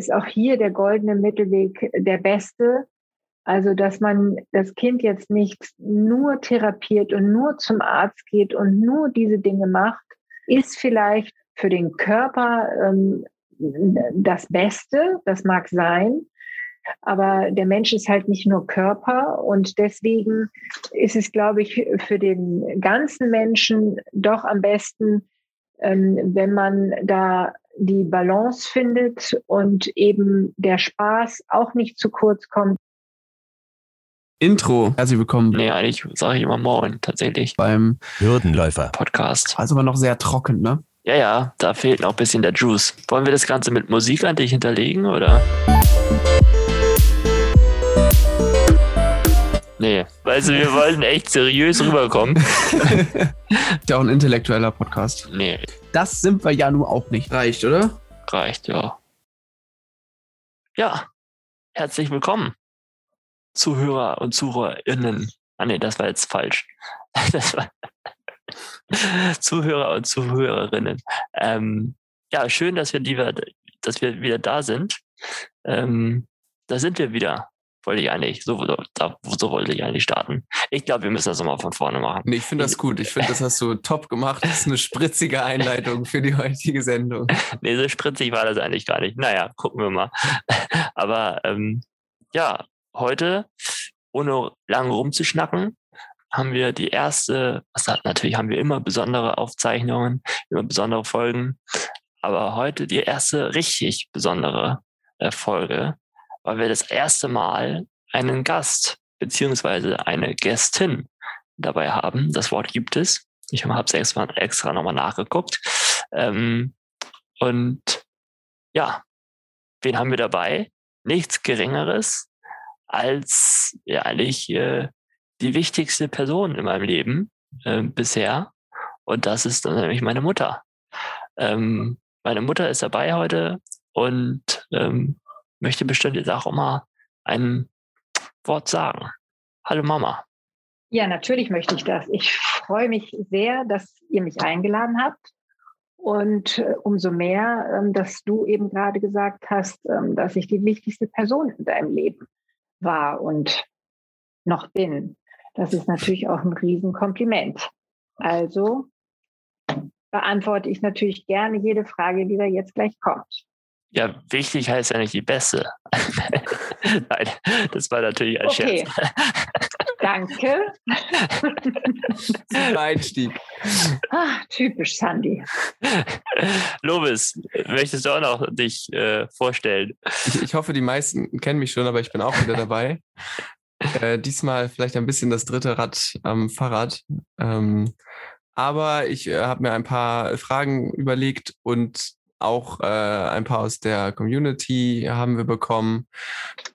ist auch hier der goldene Mittelweg der beste. Also, dass man das Kind jetzt nicht nur therapiert und nur zum Arzt geht und nur diese Dinge macht, ist vielleicht für den Körper ähm, das Beste, das mag sein. Aber der Mensch ist halt nicht nur Körper und deswegen ist es, glaube ich, für den ganzen Menschen doch am besten, ähm, wenn man da die Balance findet und eben der Spaß auch nicht zu kurz kommt. Intro. Herzlich willkommen. Nee, eigentlich sage ich immer Moin, tatsächlich. Beim Hürdenläufer. Podcast. Also aber noch sehr trocken, ne? Ja, ja, da fehlt noch ein bisschen der Juice. Wollen wir das Ganze mit Musik an dich hinterlegen, oder? Nee, weißt du, wir wollten echt seriös rüberkommen. Ist ja auch ein intellektueller Podcast. Nee, Das sind wir ja nun auch nicht. Reicht, oder? reicht, ja. Ja, herzlich willkommen, Zuhörer und Zuhörerinnen. Ah nee, das war jetzt falsch. Das war Zuhörer und Zuhörerinnen. Ähm, ja, schön, dass wir, die, dass wir wieder da sind. Ähm, da sind wir wieder. Wollte ich eigentlich, so, da, so wollte ich eigentlich starten. Ich glaube, wir müssen das nochmal von vorne machen. Nee, ich finde das gut. Ich finde, das hast du top gemacht. Das ist eine spritzige Einleitung für die heutige Sendung. Nee, so spritzig war das eigentlich gar nicht. Naja, gucken wir mal. Aber ähm, ja, heute, ohne lange rumzuschnacken, haben wir die erste, was hat, natürlich haben wir immer besondere Aufzeichnungen, immer besondere Folgen, aber heute die erste richtig besondere äh, Folge, weil wir das erste Mal einen Gast beziehungsweise eine Gästin dabei haben. Das Wort gibt es. Ich habe es extra, extra nochmal nachgeguckt. Ähm, und ja, wen haben wir dabei? Nichts Geringeres als ja eigentlich äh, die wichtigste Person in meinem Leben äh, bisher. Und das ist nämlich meine Mutter. Ähm, meine Mutter ist dabei heute und ähm, möchte bestimmt jetzt auch mal ein Wort sagen. Hallo Mama. Ja, natürlich möchte ich das. Ich freue mich sehr, dass ihr mich eingeladen habt. Und äh, umso mehr, ähm, dass du eben gerade gesagt hast, ähm, dass ich die wichtigste Person in deinem Leben war und noch bin. Das ist natürlich auch ein Riesenkompliment. Also beantworte ich natürlich gerne jede Frage, die da jetzt gleich kommt. Ja, wichtig heißt ja nicht die beste. Nein, das war natürlich ein Okay. Scherz. Danke. Super Einstieg. Ah, typisch Sandy. Lobis, möchtest du auch noch dich äh, vorstellen? Ich, ich hoffe, die meisten kennen mich schon, aber ich bin auch wieder dabei. Äh, diesmal vielleicht ein bisschen das dritte Rad am Fahrrad. Ähm, aber ich äh, habe mir ein paar Fragen überlegt und auch äh, ein paar aus der Community haben wir bekommen.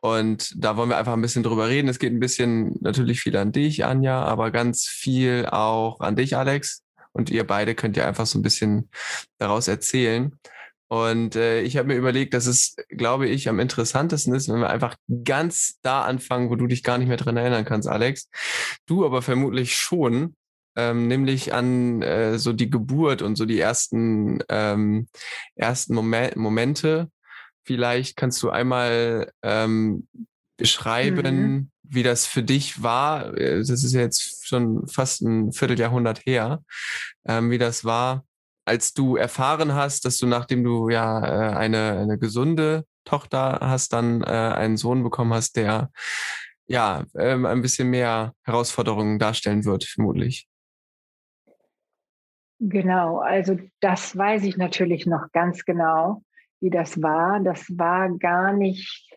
Und da wollen wir einfach ein bisschen drüber reden. Es geht ein bisschen natürlich viel an dich, Anja, aber ganz viel auch an dich, Alex. Und ihr beide könnt ja einfach so ein bisschen daraus erzählen. Und äh, ich habe mir überlegt, dass es, glaube ich, am interessantesten ist, wenn wir einfach ganz da anfangen, wo du dich gar nicht mehr dran erinnern kannst, Alex. Du aber vermutlich schon, ähm, nämlich an äh, so die Geburt und so die ersten, ähm, ersten Momen Momente. Vielleicht kannst du einmal ähm, beschreiben, Mhm. wie das für dich war. Äh, Das ist ja jetzt schon fast ein Vierteljahrhundert her, ähm, wie das war, als du erfahren hast, dass du, nachdem du ja äh, eine, eine gesunde Tochter hast, dann äh, einen Sohn bekommen hast, der ja ähm, ein bisschen mehr Herausforderungen darstellen wird, vermutlich. Genau, also das weiß ich natürlich noch ganz genau, wie das war. Das war gar nicht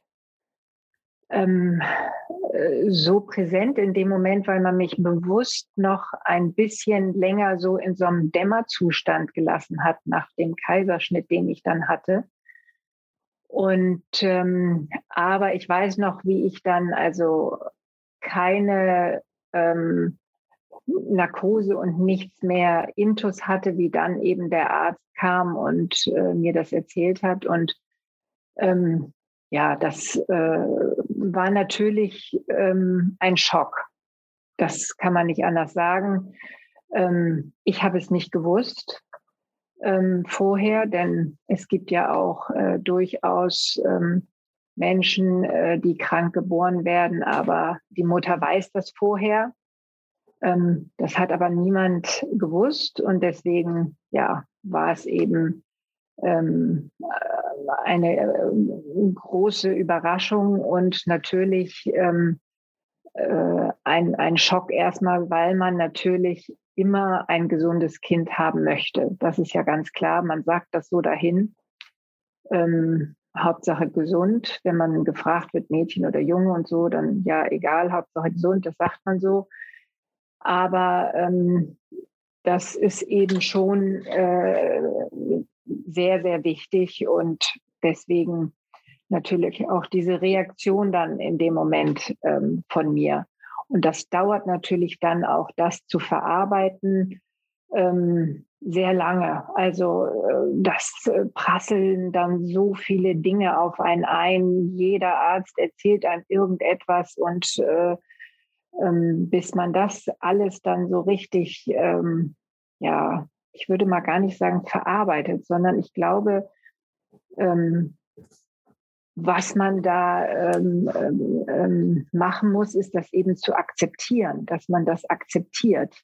ähm, äh, so präsent in dem Moment, weil man mich bewusst noch ein bisschen länger so in so einem Dämmerzustand gelassen hat nach dem Kaiserschnitt, den ich dann hatte. Und ähm, aber ich weiß noch, wie ich dann also keine ähm, Narkose und nichts mehr Intus hatte, wie dann eben der Arzt kam und äh, mir das erzählt hat. Und ähm, ja, das äh, war natürlich ähm, ein Schock. Das kann man nicht anders sagen. Ähm, ich habe es nicht gewusst. ähm, vorher, denn es gibt ja auch äh, durchaus ähm, Menschen, äh, die krank geboren werden, aber die Mutter weiß das vorher. Ähm, das hat aber niemand gewusst und deswegen ja, war es eben ähm, äh, eine äh, große Überraschung und natürlich ähm, äh, ein, ein Schock erstmal, weil man natürlich immer ein gesundes Kind haben möchte. Das ist ja ganz klar. Man sagt das so dahin. Ähm, Hauptsache gesund. Wenn man gefragt wird, Mädchen oder Junge und so, dann ja, egal, Hauptsache gesund, das sagt man so. Aber ähm, das ist eben schon äh, sehr, sehr wichtig und deswegen natürlich auch diese Reaktion dann in dem Moment ähm, von mir. Und das dauert natürlich dann auch, das zu verarbeiten, ähm, sehr lange. Also äh, das äh, prasseln dann so viele Dinge auf einen ein. Jeder Arzt erzählt einem irgendetwas und äh, ähm, bis man das alles dann so richtig, ähm, ja, ich würde mal gar nicht sagen verarbeitet, sondern ich glaube, ähm, was man da ähm, ähm, ähm, machen muss, ist das eben zu akzeptieren, dass man das akzeptiert,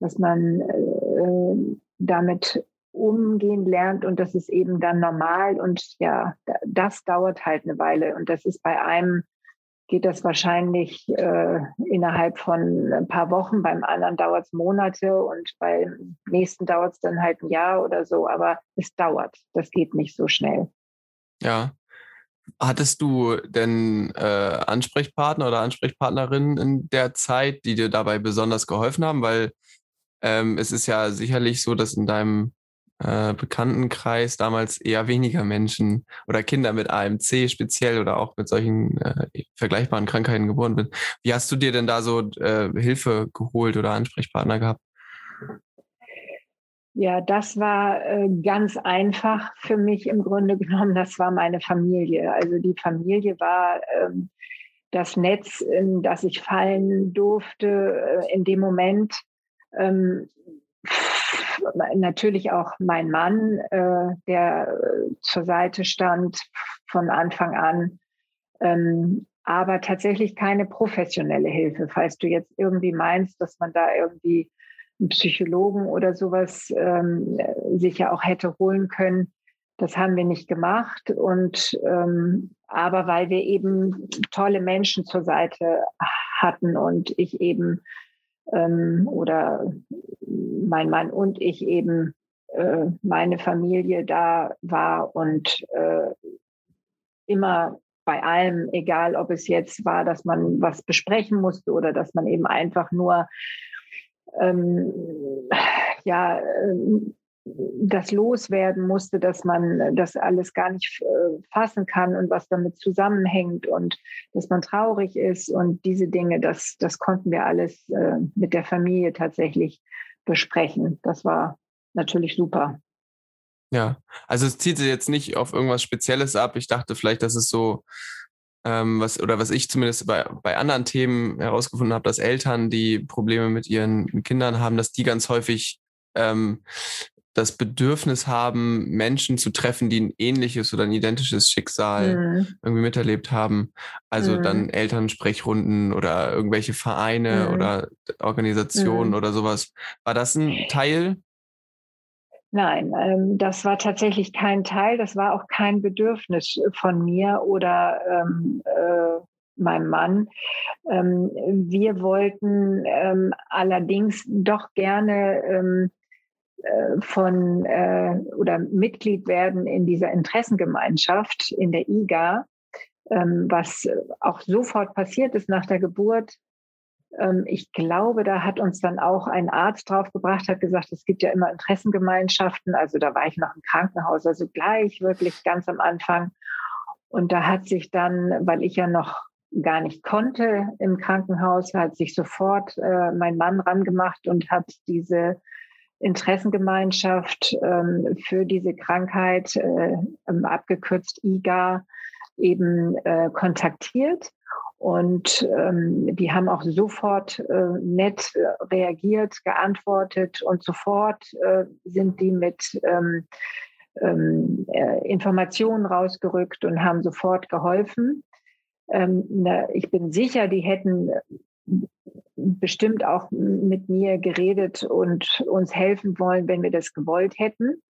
dass man äh, damit umgehen lernt und das ist eben dann normal und ja, das dauert halt eine Weile und das ist bei einem geht das wahrscheinlich äh, innerhalb von ein paar Wochen, beim anderen dauert es Monate und beim nächsten dauert es dann halt ein Jahr oder so, aber es dauert, das geht nicht so schnell. Ja, Hattest du denn äh, Ansprechpartner oder Ansprechpartnerinnen in der Zeit, die dir dabei besonders geholfen haben? Weil ähm, es ist ja sicherlich so, dass in deinem äh, Bekanntenkreis damals eher weniger Menschen oder Kinder mit AMC speziell oder auch mit solchen äh, vergleichbaren Krankheiten geboren sind. Wie hast du dir denn da so äh, Hilfe geholt oder Ansprechpartner gehabt? Ja, das war äh, ganz einfach für mich im Grunde genommen. Das war meine Familie. Also die Familie war ähm, das Netz, in das ich fallen durfte äh, in dem Moment. Ähm, natürlich auch mein Mann, äh, der äh, zur Seite stand von Anfang an. Ähm, aber tatsächlich keine professionelle Hilfe. Falls du jetzt irgendwie meinst, dass man da irgendwie einen Psychologen oder sowas ähm, sich ja auch hätte holen können. Das haben wir nicht gemacht. Und ähm, aber weil wir eben tolle Menschen zur Seite hatten und ich eben ähm, oder mein Mann und ich eben äh, meine Familie da war und äh, immer bei allem, egal ob es jetzt war, dass man was besprechen musste oder dass man eben einfach nur ähm, ja, ähm, das loswerden musste, dass man das alles gar nicht äh, fassen kann und was damit zusammenhängt und dass man traurig ist und diese Dinge, das, das konnten wir alles äh, mit der Familie tatsächlich besprechen. Das war natürlich super. Ja, also es zieht sich jetzt nicht auf irgendwas Spezielles ab. Ich dachte vielleicht, dass es so ähm, was oder was ich zumindest bei, bei anderen Themen herausgefunden habe, dass Eltern, die Probleme mit ihren Kindern haben, dass die ganz häufig ähm, das Bedürfnis haben, Menschen zu treffen, die ein ähnliches oder ein identisches Schicksal mhm. irgendwie miterlebt haben. Also mhm. dann Elternsprechrunden oder irgendwelche Vereine mhm. oder Organisationen mhm. oder sowas. War das ein Teil Nein, ähm, das war tatsächlich kein Teil, das war auch kein Bedürfnis von mir oder ähm, äh, meinem Mann. Ähm, wir wollten ähm, allerdings doch gerne ähm, äh, von äh, oder Mitglied werden in dieser Interessengemeinschaft in der IGA, ähm, was auch sofort passiert ist nach der Geburt ähm, ich glaube, da hat uns dann auch ein Arzt draufgebracht, hat gesagt, es gibt ja immer Interessengemeinschaften. Also da war ich noch im Krankenhaus, also gleich wirklich ganz am Anfang. Und da hat sich dann, weil ich ja noch gar nicht konnte im Krankenhaus, hat sich sofort äh, mein Mann rangemacht und hat diese Interessengemeinschaft ähm, für diese Krankheit, äh, abgekürzt IGA, eben äh, kontaktiert Und ähm, die haben auch sofort äh, nett reagiert, geantwortet und sofort äh, sind die mit ähm, ähm, äh, Informationen rausgerückt und haben sofort geholfen. Ähm, na, ich bin sicher, die hätten bestimmt auch mit mir geredet und uns helfen wollen, wenn wir das gewollt hätten.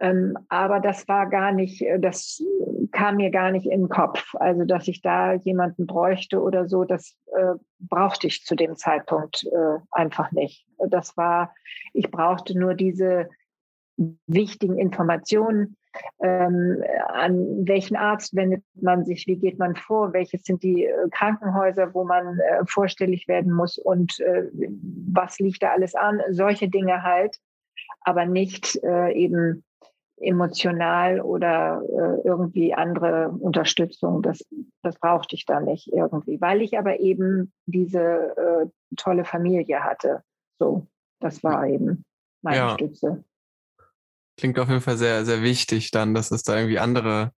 Ähm, aber das war gar nicht, äh, das kam mir gar nicht in den Kopf. Also, dass ich da jemanden bräuchte oder so, das äh, brauchte ich zu dem Zeitpunkt äh, einfach nicht. Das war, ich brauchte nur diese wichtigen Informationen. Ähm, an welchen Arzt wendet man sich? Wie geht man vor? Welches sind die äh, Krankenhäuser, wo man äh, vorstellig werden muss? Und äh, was liegt da alles an? Solche Dinge halt, aber nicht eben emotional oder äh, irgendwie andere Unterstützung. Das, das brauchte ich da nicht irgendwie, weil ich aber eben diese äh, tolle Familie hatte. So, das war eben meine ja. Stütze. Klingt auf jeden Fall sehr, sehr wichtig dann, dass es da irgendwie andere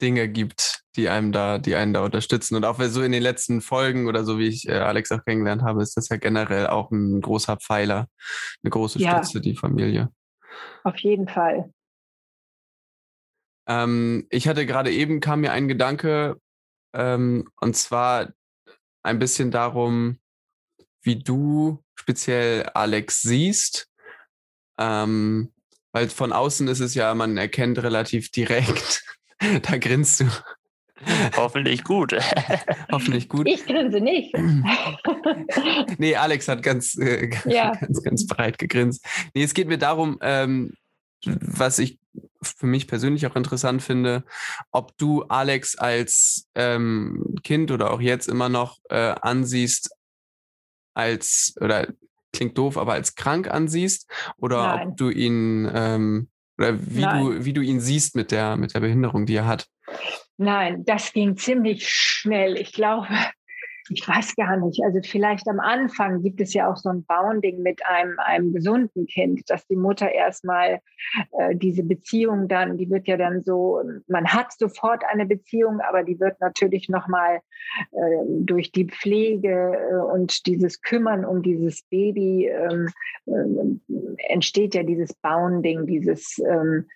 Dinge gibt, die einem da, die einen da unterstützen. Und auch so in den letzten Folgen oder so wie ich äh, Alex auch kennengelernt habe, ist das ja generell auch ein großer Pfeiler, eine große ja. Stütze, die Familie. Auf jeden Fall. Ähm, ich hatte gerade eben, kam mir ein Gedanke, ähm, und zwar ein bisschen darum, wie du speziell Alex siehst. Ähm, weil von außen ist es ja, man erkennt relativ direkt. da grinst du. Hoffentlich gut. Hoffentlich gut. Ich grinse nicht. nee, Alex hat ganz, äh, ja. ganz, ganz breit gegrinst. Nee, es geht mir darum, ähm, was ich für mich persönlich auch interessant finde, ob du Alex als ähm, Kind oder auch jetzt immer noch äh, ansiehst als, oder klingt doof, aber als krank ansiehst oder Nein. ob du ihn ähm, oder wie du, wie du ihn siehst mit der, mit der Behinderung, die er hat. Nein, das ging ziemlich schnell. Ich glaube, ich weiß gar nicht. Also vielleicht am Anfang gibt es ja auch so ein Bounding mit einem, einem gesunden Kind, dass die Mutter erstmal äh, diese Beziehung dann, die wird ja dann so, man hat sofort eine Beziehung, aber die wird natürlich nochmal äh, durch die Pflege äh, und dieses Kümmern um dieses Baby ähm, äh, entsteht ja dieses Bounding, dieses ähm,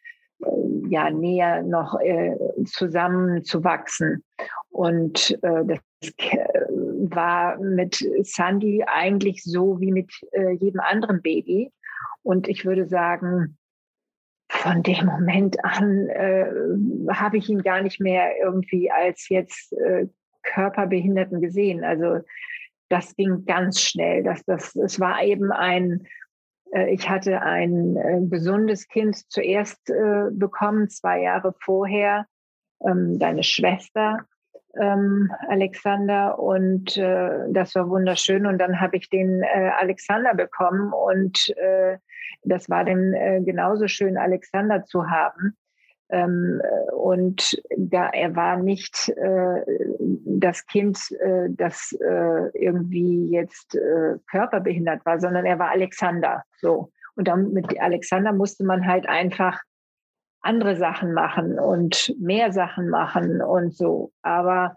äh, ja näher noch äh, zusammenzuwachsen. Und äh, das war mit Sandy eigentlich so wie mit äh, jedem anderen Baby. Und ich würde sagen, von dem Moment an äh, habe ich ihn gar nicht mehr irgendwie als jetzt äh, Körperbehinderten gesehen. Also das ging ganz schnell. Das, das, es war eben ein, äh, ich hatte ein äh, gesundes Kind zuerst äh, bekommen, zwei Jahre vorher, ähm, deine Schwester ähm, Alexander und äh, das war wunderschön. Und dann habe ich den äh, Alexander bekommen und äh, das war dann äh, genauso schön, Alexander zu haben. Ähm, und da er war nicht äh, das Kind, äh, das äh, irgendwie jetzt äh, körperbehindert war, sondern er war Alexander. So. Und dann mit Alexander musste man halt einfach andere Sachen machen und mehr Sachen machen und so. Aber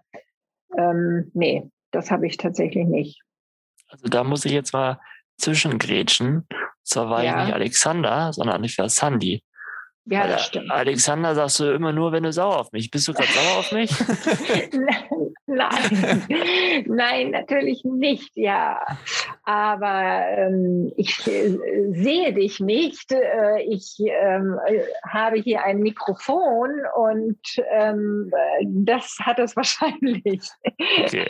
ähm, nee, das habe ich tatsächlich nicht. Also da muss ich jetzt mal zwischengrätschen. Zwar war ja. ich nicht Alexander, sondern ich war Sandy. Ja, das stimmt. Alexander sagst du immer nur, wenn du sauer auf mich. Bist du gerade sauer auf mich? Nein, nein, natürlich nicht, ja. Aber ähm, ich äh, sehe dich nicht. Äh, ich ähm, habe hier ein Mikrofon und ähm, das hat es wahrscheinlich okay.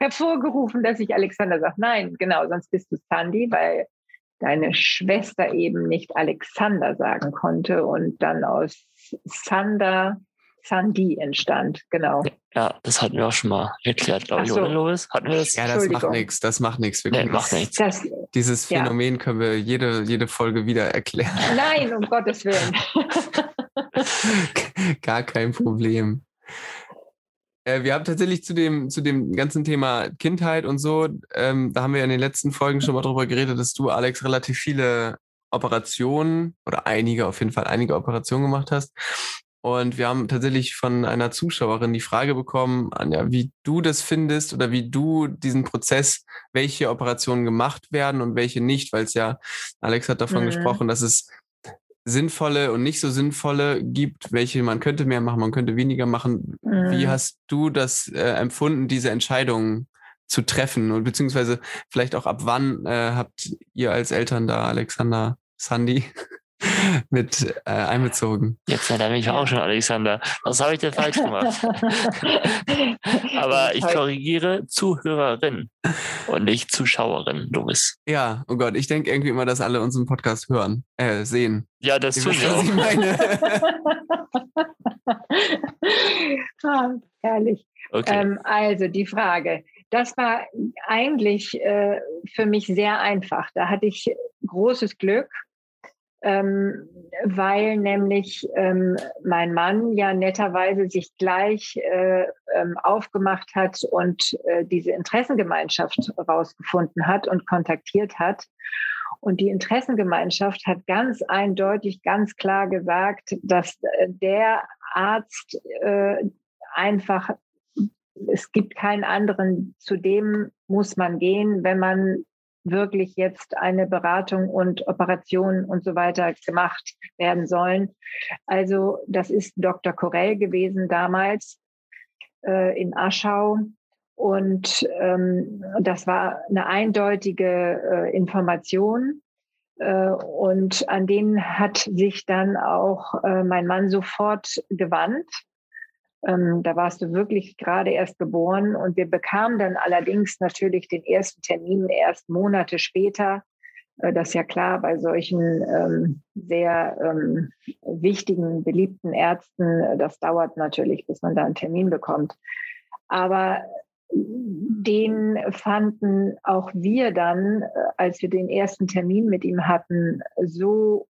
hervorgerufen, dass ich Alexander sage. Nein, genau, sonst bist du Sandy, weil deine Schwester eben nicht Alexander sagen konnte und dann aus Sander Sandy entstand, genau. Ja, das hatten wir auch schon mal erklärt, glaube ich, so. oder Lois? Hatten wir das? Ja, das macht nichts, das macht nichts. Nee, macht nichts. Das, Dieses Phänomen ja. können wir jede, jede Folge wieder erklären. Nein, um Gottes Willen. Gar kein Problem. Äh, wir haben tatsächlich zu dem, zu dem ganzen Thema Kindheit und so, ähm, da haben wir in den letzten Folgen schon mal drüber geredet, dass du, Alex, relativ viele Operationen oder einige, auf jeden Fall einige Operationen gemacht hast. Und wir haben tatsächlich von einer Zuschauerin die Frage bekommen, Anja, wie du das findest oder wie du diesen Prozess, welche Operationen gemacht werden und welche nicht, weil es ja, Alex hat davon mhm. gesprochen, dass es sinnvolle und nicht so sinnvolle gibt, welche man könnte mehr machen, man könnte weniger machen. Mhm. Wie hast du das äh, empfunden, diese Entscheidung zu treffen und beziehungsweise vielleicht auch ab wann äh, habt ihr als Eltern da, Alexander, Sandy, mit äh, einbezogen. Jetzt nennt er mich auch schon Alexander. Was habe ich denn falsch gemacht? Aber ich korrigiere Zuhörerin und nicht Zuschauerin, Louis. Ja, oh Gott, ich denke irgendwie immer, dass alle unseren Podcast hören, äh, sehen. Ja, das tun wir auch. ah, herrlich. Okay. Ähm, also die Frage. Das war eigentlich äh, für mich sehr einfach. Da hatte ich großes Glück ähm, weil nämlich ähm, mein Mann ja netterweise sich gleich äh, ähm, aufgemacht hat und äh, diese Interessengemeinschaft rausgefunden hat und kontaktiert hat. Und die Interessengemeinschaft hat ganz eindeutig, ganz klar gesagt, dass äh, der Arzt äh, einfach, es gibt keinen anderen, zu dem muss man gehen, wenn man wirklich jetzt eine Beratung und Operation und so weiter gemacht werden sollen. Also das ist Dr. Corell gewesen damals äh, in Aschau. Und ähm, das war eine eindeutige äh, Information. Äh, und an den hat sich dann auch äh, mein Mann sofort gewandt ähm, da warst du wirklich gerade erst geboren und wir bekamen dann allerdings natürlich den ersten Termin erst Monate später. Äh, das ist ja klar bei solchen ähm, sehr ähm, wichtigen, beliebten Ärzten. Äh, das dauert natürlich, bis man da einen Termin bekommt. Aber den fanden auch wir dann, äh, als wir den ersten Termin mit ihm hatten, so,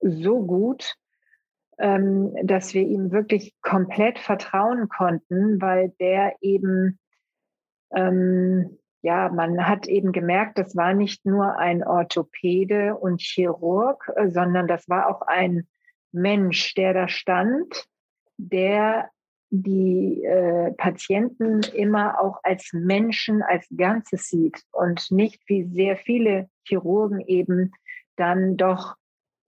so gut, ähm, dass wir ihm wirklich komplett vertrauen konnten, weil der eben, ähm, ja, man hat eben gemerkt, das war nicht nur ein Orthopäde und Chirurg, äh, sondern das war auch ein Mensch, der da stand, der die äh, Patienten immer auch als Menschen, als Ganzes sieht und nicht wie sehr viele Chirurgen eben dann doch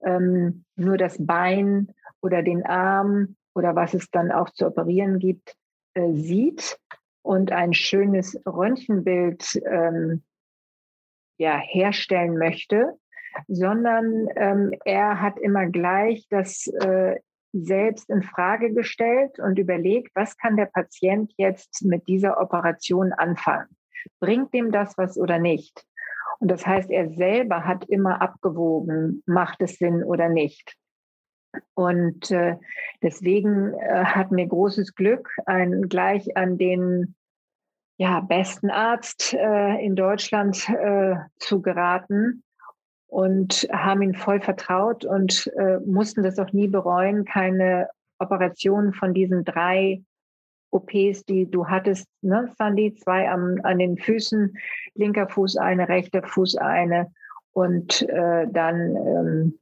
ähm, nur das Bein oder den Arm oder was es dann auch zu operieren gibt, äh, sieht und ein schönes Röntgenbild ähm, ja, herstellen möchte, sondern ähm, er hat immer gleich das äh, selbst in Frage gestellt und überlegt, was kann der Patient jetzt mit dieser Operation anfangen? Bringt dem das was oder nicht? Und das heißt, er selber hat immer abgewogen, macht es Sinn oder nicht. Und äh, deswegen äh, hatten wir großes Glück, ein, gleich an den ja, besten Arzt äh, in Deutschland äh, zu geraten und haben ihn voll vertraut und äh, mussten das auch nie bereuen, keine Operation von diesen drei OPs, die du hattest, ne, Sandy, zwei am, an den Füßen, linker Fuß eine, rechter Fuß eine. Und äh, dann ähm,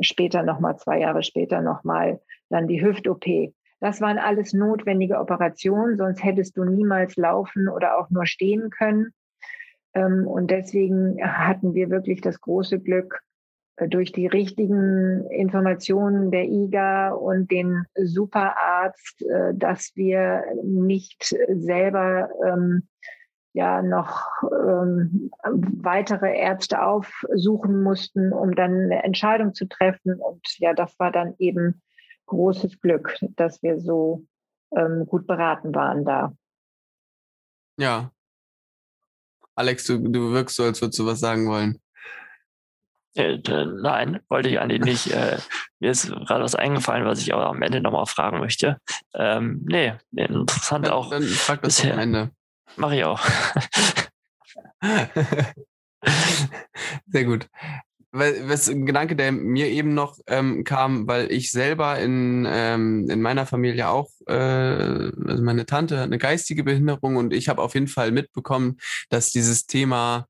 später nochmal, zwei Jahre später nochmal, dann die Hüft-OP. Das waren alles notwendige Operationen, sonst hättest du niemals laufen oder auch nur stehen können. Ähm, und deswegen hatten wir wirklich das große Glück, äh, durch die richtigen Informationen der IGA und den Superarzt, äh, dass wir nicht selber ähm, ja noch ähm, weitere Ärzte aufsuchen mussten, um dann eine Entscheidung zu treffen. Und ja, das war dann eben großes Glück, dass wir so ähm, gut beraten waren da. Ja. Alex, du, du wirkst so, als würdest du was sagen wollen. Äh, nein, wollte ich eigentlich nicht. Äh, mir ist gerade was eingefallen, was ich aber am Ende nochmal fragen möchte. Ähm, nee, interessant dann, auch. Dann frag das bisher. am Ende. Mache ich auch. Sehr gut. Was ein Gedanke, der mir eben noch ähm, kam, weil ich selber in, ähm, in meiner Familie auch, äh, also meine Tante hat eine geistige Behinderung und ich habe auf jeden Fall mitbekommen, dass dieses Thema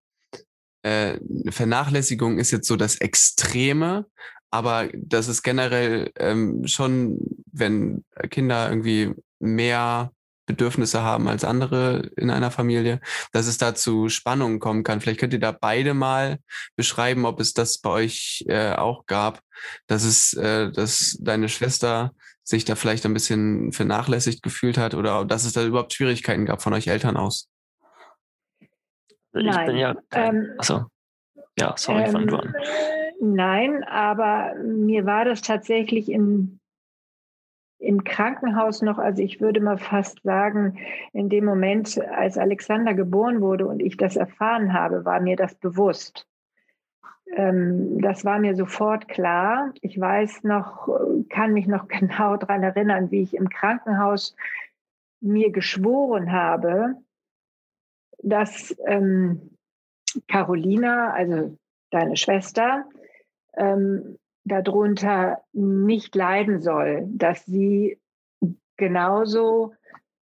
äh, Vernachlässigung ist jetzt so das Extreme, aber das ist generell ähm, schon, wenn Kinder irgendwie mehr Bedürfnisse haben als andere in einer Familie, dass es da zu Spannungen kommen kann. Vielleicht könnt ihr da beide mal beschreiben, ob es das bei euch äh, auch gab, dass es, äh, dass deine Schwester sich da vielleicht ein bisschen vernachlässigt gefühlt hat oder dass es da überhaupt Schwierigkeiten gab von euch Eltern aus. Ich Nein. bin ja Ähm, achso. Ja, sorry, Ähm. Nein, aber mir war das tatsächlich im, im Krankenhaus noch, also ich würde mal fast sagen, in dem Moment, als Alexander geboren wurde und ich das erfahren habe, war mir das bewusst. Ähm, das war mir sofort klar. Ich weiß noch, kann mich noch genau daran erinnern, wie ich im Krankenhaus mir geschworen habe, dass ähm, Carolina, also deine Schwester, ähm, darunter nicht leiden soll, dass sie genauso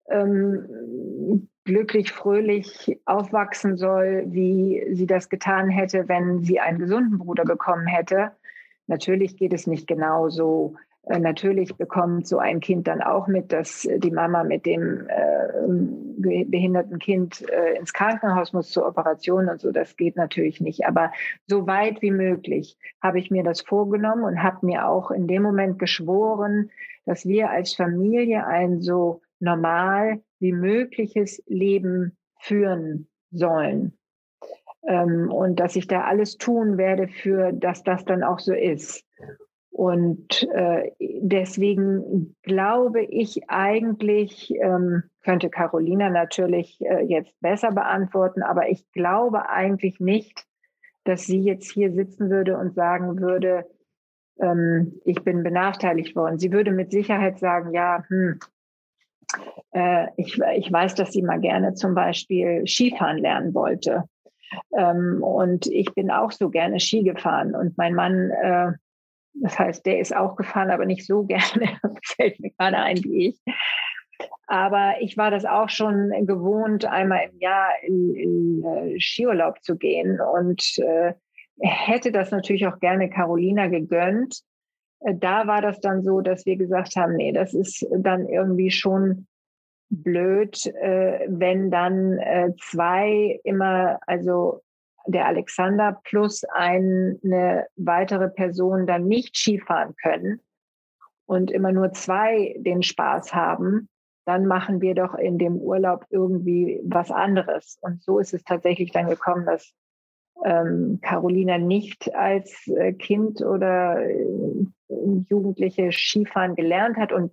ähm, glücklich, fröhlich aufwachsen soll, wie sie das getan hätte, wenn sie einen gesunden Bruder bekommen hätte. Natürlich geht es nicht genauso. Äh, Natürlich bekommt so ein Kind dann auch mit, dass die Mama mit dem äh, behinderten Kind äh, ins Krankenhaus muss zur Operation und so. Das geht natürlich nicht. Aber so weit wie möglich habe ich mir das vorgenommen und habe mir auch in dem Moment geschworen, dass wir als Familie ein so normal wie mögliches Leben führen sollen. Ähm, und dass ich da alles tun werde für, dass das dann auch so ist. Und äh, deswegen glaube ich eigentlich, ähm, könnte Carolina natürlich äh, jetzt besser beantworten, aber ich glaube eigentlich nicht, dass sie jetzt hier sitzen würde und sagen würde, ähm, ich bin benachteiligt worden. Sie würde mit Sicherheit sagen, ja, hm, äh, ich, ich weiß, dass sie mal gerne zum Beispiel Skifahren lernen wollte. Ähm, und ich bin auch so gerne Ski gefahren. Und mein Mann, äh, das heißt, der ist auch gefahren, aber nicht so gerne. Fällt mir gerade ein wie ich. Aber ich war das auch schon gewohnt, einmal im Jahr in, in äh, Skiurlaub zu gehen und äh, hätte das natürlich auch gerne Carolina gegönnt. Äh, da war das dann so, dass wir gesagt haben, nee, das ist dann irgendwie schon blöd, äh, wenn dann äh, zwei immer, also der Alexander plus eine weitere Person dann nicht Skifahren können und immer nur zwei den Spaß haben, dann machen wir doch in dem Urlaub irgendwie was anderes. Und so ist es tatsächlich dann gekommen, dass ähm, Carolina nicht als äh, Kind oder äh, Jugendliche Skifahren gelernt hat. Und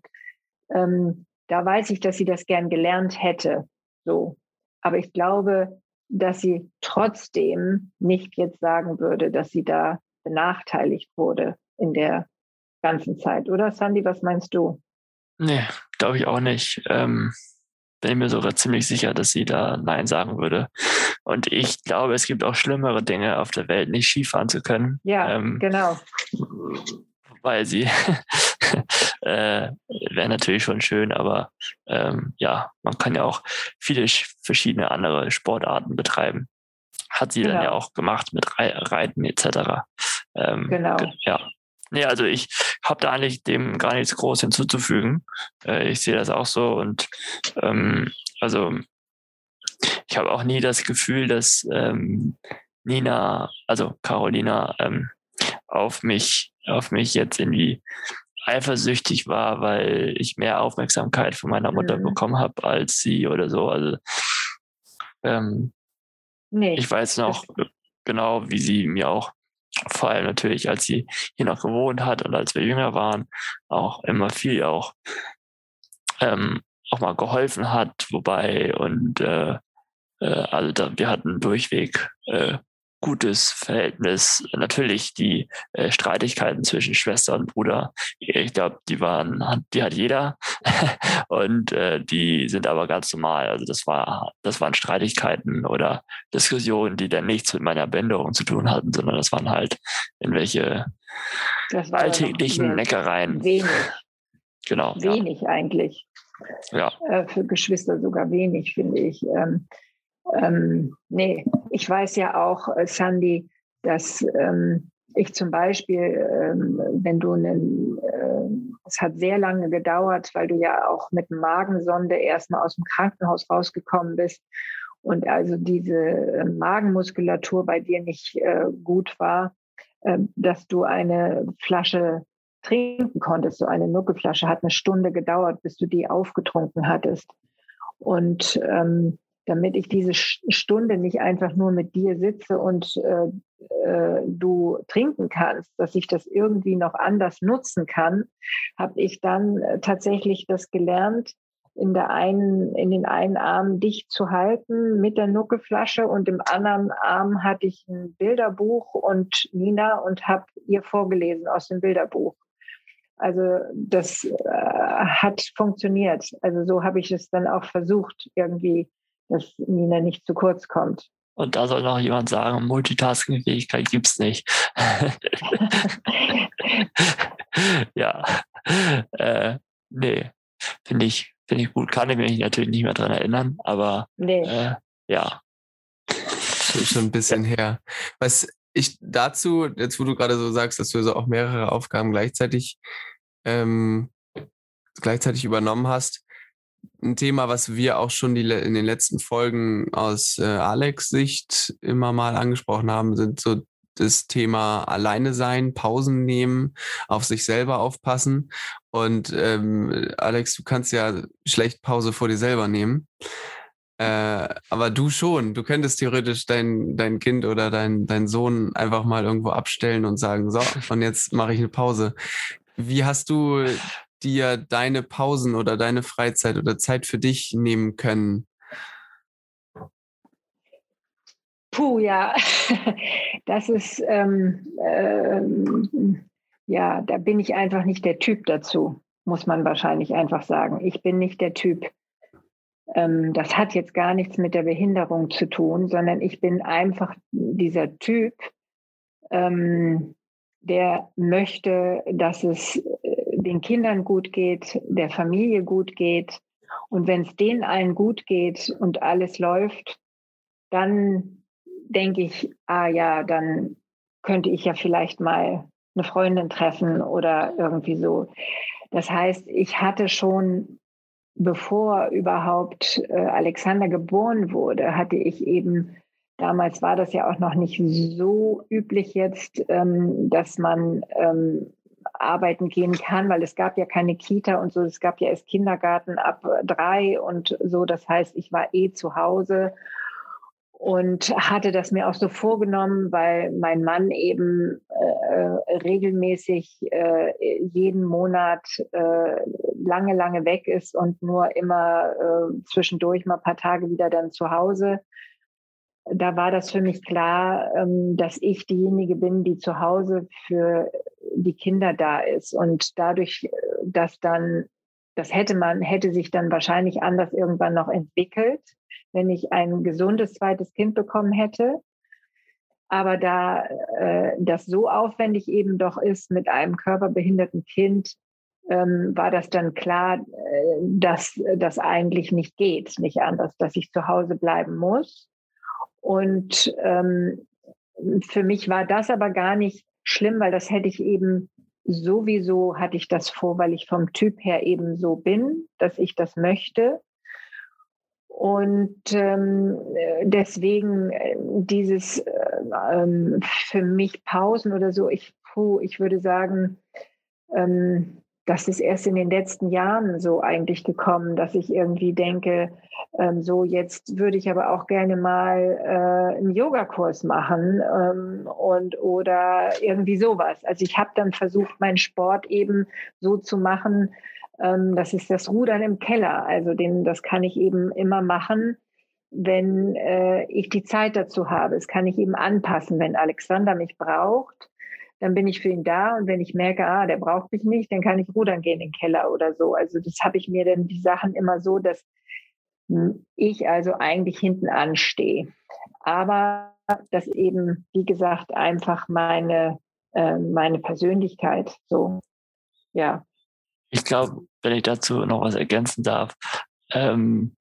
ähm, da weiß ich, dass sie das gern gelernt hätte. So. Aber ich glaube, dass sie trotzdem nicht jetzt sagen würde, dass sie da benachteiligt wurde in der ganzen Zeit. Oder Sandy, was meinst du? Nee, glaube ich auch nicht. Ähm, bin mir sogar ziemlich sicher, dass sie da Nein sagen würde. Und ich glaube, es gibt auch schlimmere Dinge auf der Welt, nicht Skifahren zu können. Ja, ähm, genau. Weil sie äh, wäre natürlich schon schön, aber ähm, ja, man kann ja auch viele verschiedene andere Sportarten betreiben. Hat sie genau. dann ja auch gemacht mit Re Reiten etc. Ähm, genau. Ja. Nee, also ich habe da eigentlich dem gar nichts groß hinzuzufügen. Äh, ich sehe das auch so und ähm, also ich habe auch nie das Gefühl, dass ähm, Nina, also Carolina, ähm, auf mich, auf mich jetzt irgendwie eifersüchtig war, weil ich mehr Aufmerksamkeit von meiner Mutter mhm. bekommen habe als sie oder so. Also ähm, nee, ich weiß noch genau, wie sie mir auch vor allem natürlich, als sie hier noch gewohnt hat und als wir jünger waren, auch immer viel auch ähm, auch mal geholfen hat, wobei und äh, äh, also da, wir hatten durchweg äh, gutes Verhältnis. Natürlich die äh, Streitigkeiten zwischen Schwester und Bruder, ich glaube, die waren, die hat jeder und äh, die sind aber ganz normal. Also das war, das waren Streitigkeiten oder Diskussionen, die dann nichts mit meiner Behinderung zu tun hatten, sondern das waren halt irgendwelche alltäglichen Neckereien. Wenig. Genau. Wenig ja. eigentlich. Ja. Äh, für Geschwister sogar wenig, finde ich. Ähm, ähm, nee, ich weiß ja auch, äh, Sandy, dass ähm, ich zum Beispiel, ähm, wenn du einen, äh, es hat sehr lange gedauert, weil du ja auch mit Magensonde erstmal aus dem Krankenhaus rausgekommen bist und also diese äh, Magenmuskulatur bei dir nicht äh, gut war, äh, dass du eine Flasche trinken konntest. So eine Nuckelflasche hat eine Stunde gedauert, bis du die aufgetrunken hattest. Und ähm, damit ich diese Stunde nicht einfach nur mit dir sitze und äh, äh, du trinken kannst, dass ich das irgendwie noch anders nutzen kann, habe ich dann äh, tatsächlich das gelernt, in der einen, in den einen Arm dicht zu halten mit der Nuckelflasche und im anderen Arm hatte ich ein Bilderbuch und Nina und habe ihr vorgelesen aus dem Bilderbuch. Also das äh, hat funktioniert. Also so habe ich es dann auch versucht, irgendwie, dass Nina nicht zu kurz kommt. Und da soll noch jemand sagen, Multitasking-Fähigkeit gibt es nicht. ja, äh, nee, finde ich, finde ich gut. Kann ich mich natürlich nicht mehr daran erinnern, aber nee. äh, ja. Schon ein bisschen her. Was ich dazu, jetzt wo du gerade so sagst, dass du so auch mehrere Aufgaben gleichzeitig ähm, gleichzeitig übernommen hast. Ein Thema, was wir auch schon die, in den letzten Folgen aus äh, Alex Sicht immer mal angesprochen haben, sind so das Thema Alleine sein, Pausen nehmen, auf sich selber aufpassen. Und ähm, Alex, du kannst ja schlecht Pause vor dir selber nehmen. Äh, aber du schon, du könntest theoretisch dein, dein Kind oder dein, dein Sohn einfach mal irgendwo abstellen und sagen, so, und jetzt mache ich eine Pause. Wie hast du dir deine Pausen oder deine Freizeit oder Zeit für dich nehmen können? Puh, ja, das ist, ähm, ähm, ja, da bin ich einfach nicht der Typ dazu, muss man wahrscheinlich einfach sagen. Ich bin nicht der Typ. Ähm, das hat jetzt gar nichts mit der Behinderung zu tun, sondern ich bin einfach dieser Typ, ähm, der möchte, dass es den Kindern gut geht, der Familie gut geht. Und wenn es denen allen gut geht und alles läuft, dann denke ich, ah ja, dann könnte ich ja vielleicht mal eine Freundin treffen oder irgendwie so. Das heißt, ich hatte schon, bevor überhaupt äh, Alexander geboren wurde, hatte ich eben Damals war das ja auch noch nicht so üblich jetzt, ähm, dass man ähm, arbeiten gehen kann, weil es gab ja keine Kita und so. Es gab ja erst Kindergarten ab drei und so. Das heißt, ich war eh zu Hause und hatte das mir auch so vorgenommen, weil mein Mann eben äh, regelmäßig äh, jeden Monat äh, lange, lange weg ist und nur immer äh, zwischendurch mal ein paar Tage wieder dann zu Hause da war das für mich klar, ähm, dass ich diejenige bin, die zu Hause für die Kinder da ist. Und dadurch, äh, dass dann, das hätte man, hätte sich dann wahrscheinlich anders irgendwann noch entwickelt, wenn ich ein gesundes zweites Kind bekommen hätte. Aber da äh, das so aufwendig eben doch ist mit einem körperbehinderten Kind, ähm, war das dann klar, äh, dass das eigentlich nicht geht, nicht anders, dass ich zu Hause bleiben muss. Und ähm, für mich war das aber gar nicht schlimm, weil das hätte ich eben sowieso hatte ich das vor, weil ich vom Typ her eben so bin, dass ich das möchte. Und ähm, deswegen äh, dieses äh, für mich Pausen oder so, ich, puh, ich würde sagen, ähm, das ist erst in den letzten Jahren so eigentlich gekommen, dass ich irgendwie denke, ähm, so jetzt würde ich aber auch gerne mal äh, einen Yogakurs machen ähm, und oder irgendwie sowas. Also ich habe dann versucht, meinen Sport eben so zu machen, ähm, das ist das Rudern im Keller. Also den, das kann ich eben immer machen, wenn äh, ich die Zeit dazu habe. Das kann ich eben anpassen, wenn Alexander mich braucht dann bin ich für ihn da und wenn ich merke, ah, der braucht mich nicht, dann kann ich rudern gehen in den Keller oder so. Also das habe ich mir dann die Sachen immer so, dass ich also eigentlich hinten anstehe. Aber das eben, wie gesagt, einfach meine, äh, meine Persönlichkeit so, ja. Ich glaube, wenn ich dazu noch was ergänzen darf, ähm,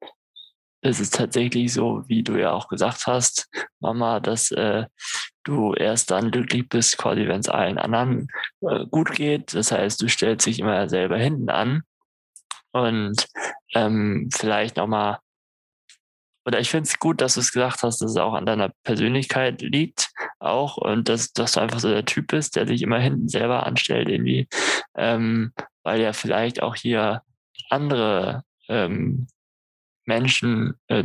es ist tatsächlich so, wie du ja auch gesagt hast, Mama, dass äh, du erst dann glücklich bist, quasi wenn es allen anderen äh, gut geht. Das heißt, du stellst dich immer selber hinten an und ähm, vielleicht nochmal, oder ich finde es gut, dass du es gesagt hast, dass es auch an deiner Persönlichkeit liegt, auch und dass, dass du einfach so der Typ bist, der sich immer hinten selber anstellt, irgendwie, ähm, weil ja vielleicht auch hier andere ähm, Menschen äh,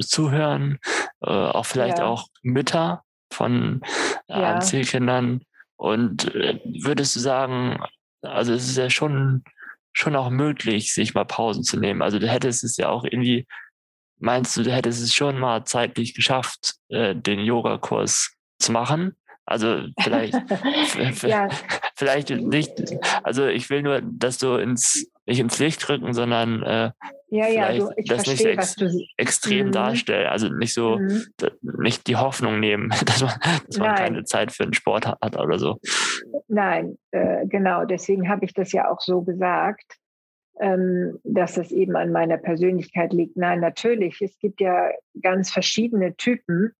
zuhören, äh, auch vielleicht ja. auch Mütter von ja. Einzelkindern. Und äh, würdest du sagen, also es ist ja schon, schon auch möglich, sich mal Pausen zu nehmen. Also du hättest es ja auch irgendwie, meinst du, du hättest es schon mal zeitlich geschafft, äh, den Yogakurs zu machen? Also vielleicht, ja. vielleicht nicht, also ich will nur, dass du ins, nicht ins Licht rücken, sondern äh, ja, ja, du, ich das verstehe, nicht ex extrem mhm. darstellen. Also nicht so, mhm. nicht die Hoffnung nehmen, dass man, dass man keine Zeit für den Sport hat oder so. Nein, äh, genau, deswegen habe ich das ja auch so gesagt. Ähm, dass es eben an meiner Persönlichkeit liegt. Nein, natürlich, es gibt ja ganz verschiedene Typen.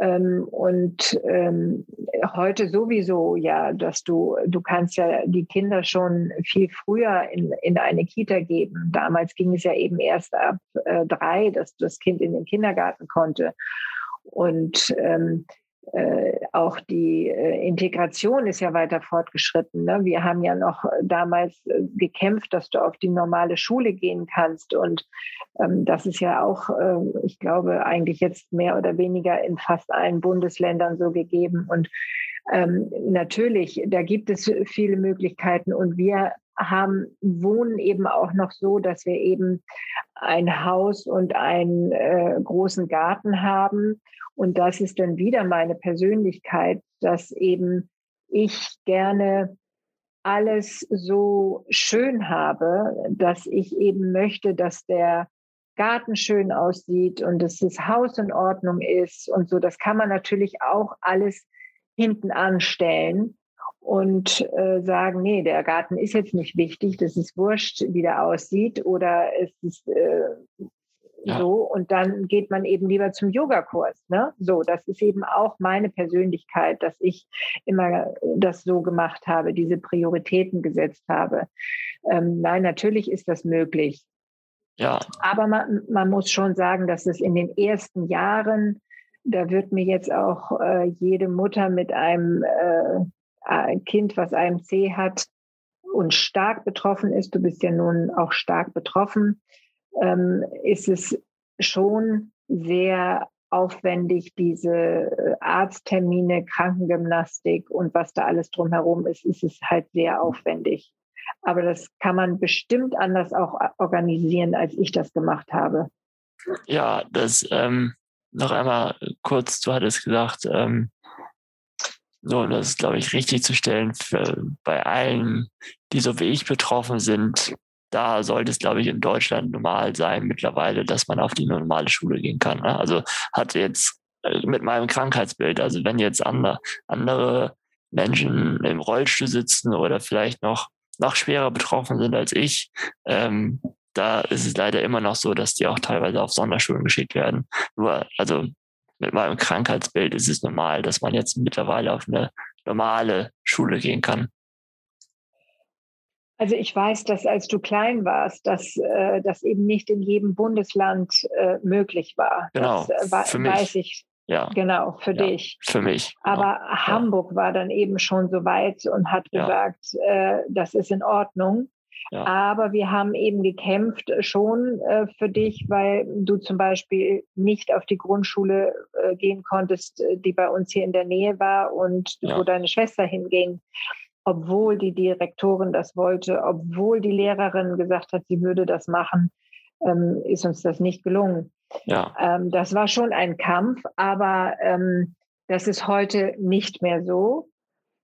Ähm, und ähm, heute sowieso, ja, dass du, du kannst ja die Kinder schon viel früher in, in eine Kita geben. Damals ging es ja eben erst ab äh, drei, dass das Kind in den Kindergarten konnte. Und ähm, äh, auch die äh, Integration ist ja weiter fortgeschritten. Ne? Wir haben ja noch damals äh, gekämpft, dass du auf die normale Schule gehen kannst. Und ähm, das ist ja auch, äh, ich glaube, eigentlich jetzt mehr oder weniger in fast allen Bundesländern so gegeben. Und ähm, natürlich, da gibt es viele Möglichkeiten. Und wir haben, wohnen eben auch noch so, dass wir eben ein Haus und einen äh, großen Garten haben und das ist dann wieder meine Persönlichkeit, dass eben ich gerne alles so schön habe, dass ich eben möchte, dass der Garten schön aussieht und dass das Haus in Ordnung ist und so. Das kann man natürlich auch alles hinten anstellen und äh, sagen, nee, der Garten ist jetzt nicht wichtig, das ist wurscht, wie der aussieht oder es ist äh, ja. So, und dann geht man eben lieber zum Yogakurs. Ne? So, das ist eben auch meine Persönlichkeit, dass ich immer das so gemacht habe, diese Prioritäten gesetzt habe. Ähm, nein, natürlich ist das möglich. Ja. Aber man, man muss schon sagen, dass es in den ersten Jahren, da wird mir jetzt auch äh, jede Mutter mit einem äh, Kind, was AMC hat und stark betroffen ist, du bist ja nun auch stark betroffen, ähm, ist es schon sehr aufwendig, diese äh, Arzttermine, Krankengymnastik und was da alles drumherum ist, ist es halt sehr aufwendig. Aber das kann man bestimmt anders auch organisieren, als ich das gemacht habe. Ja, das ähm, noch einmal kurz, du hattest gesagt, ähm, so, das ist, glaube ich, richtig zu stellen für, bei allen, die so wie ich betroffen sind, da sollte es, glaube ich, in Deutschland normal sein mittlerweile, dass man auf die normale Schule gehen kann. Ne? Also hat jetzt äh, mit meinem Krankheitsbild, also wenn jetzt andere, andere Menschen im Rollstuhl sitzen oder vielleicht noch, noch schwerer betroffen sind als ich, ähm, da ist es leider immer noch so, dass die auch teilweise auf Sonderschulen geschickt werden. Nur, also mit meinem Krankheitsbild ist es normal, dass man jetzt mittlerweile auf eine normale Schule gehen kann. Also ich weiß, dass als du klein warst, dass äh, das eben nicht in jedem Bundesland äh, möglich war. Genau. Das äh, für mich. weiß ich. Ja. Genau, für ja, dich. Für mich. Genau. Aber ja. Hamburg war dann eben schon so weit und hat ja. gesagt, äh, das ist in Ordnung. Aber wir haben eben gekämpft schon äh, für dich, weil du zum Beispiel nicht auf die Grundschule äh, gehen konntest, äh, die bei uns hier in der Nähe war und wo deine Schwester hinging obwohl die Direktorin das wollte, obwohl die Lehrerin gesagt hat, sie würde das machen, ähm, ist uns das nicht gelungen. Ja. Ähm, das war schon ein Kampf, aber ähm, das ist heute nicht mehr so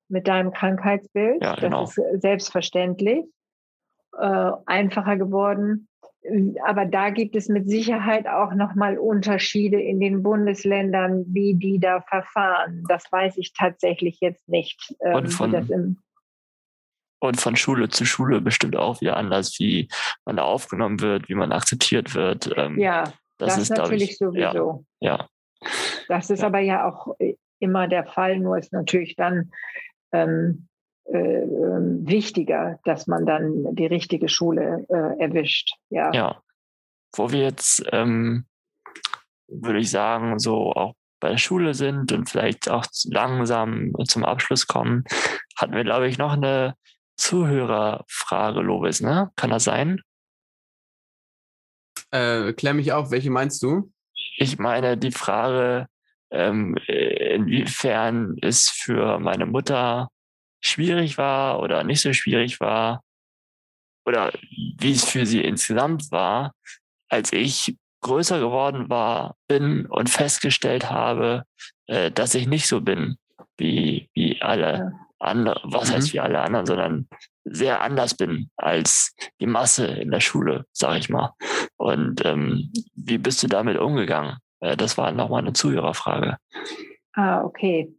mit deinem Krankheitsbild. Ja, genau. Das ist selbstverständlich äh, einfacher geworden. Aber da gibt es mit Sicherheit auch nochmal Unterschiede in den Bundesländern, wie die da verfahren. Das weiß ich tatsächlich jetzt nicht. Ähm, Und von, und von Schule zu Schule bestimmt auch wieder anders, wie man da aufgenommen wird, wie man akzeptiert wird. Ähm, ja, das, das ist natürlich ich, sowieso. Ja, ja. Das ist ja. aber ja auch immer der Fall, nur ist natürlich dann ähm, äh, ähm, wichtiger, dass man dann die richtige Schule äh, erwischt. Ja. ja. Wo wir jetzt, ähm, würde ich sagen, so auch bei der Schule sind und vielleicht auch langsam zum Abschluss kommen, hatten wir, glaube ich, noch eine Zuhörerfrage, Lobis, ne? Kann das sein? Äh, klär mich auf, welche meinst du? Ich meine die Frage, ähm, inwiefern es für meine Mutter schwierig war oder nicht so schwierig war oder wie es für sie insgesamt war, als ich größer geworden war, bin und festgestellt habe, äh, dass ich nicht so bin wie, wie alle andere, was mhm. heißt wie alle anderen, sondern sehr anders bin als die Masse in der Schule, sag ich mal. Und ähm, wie bist du damit umgegangen? Äh, das war nochmal eine Zuhörerfrage. Ah, okay.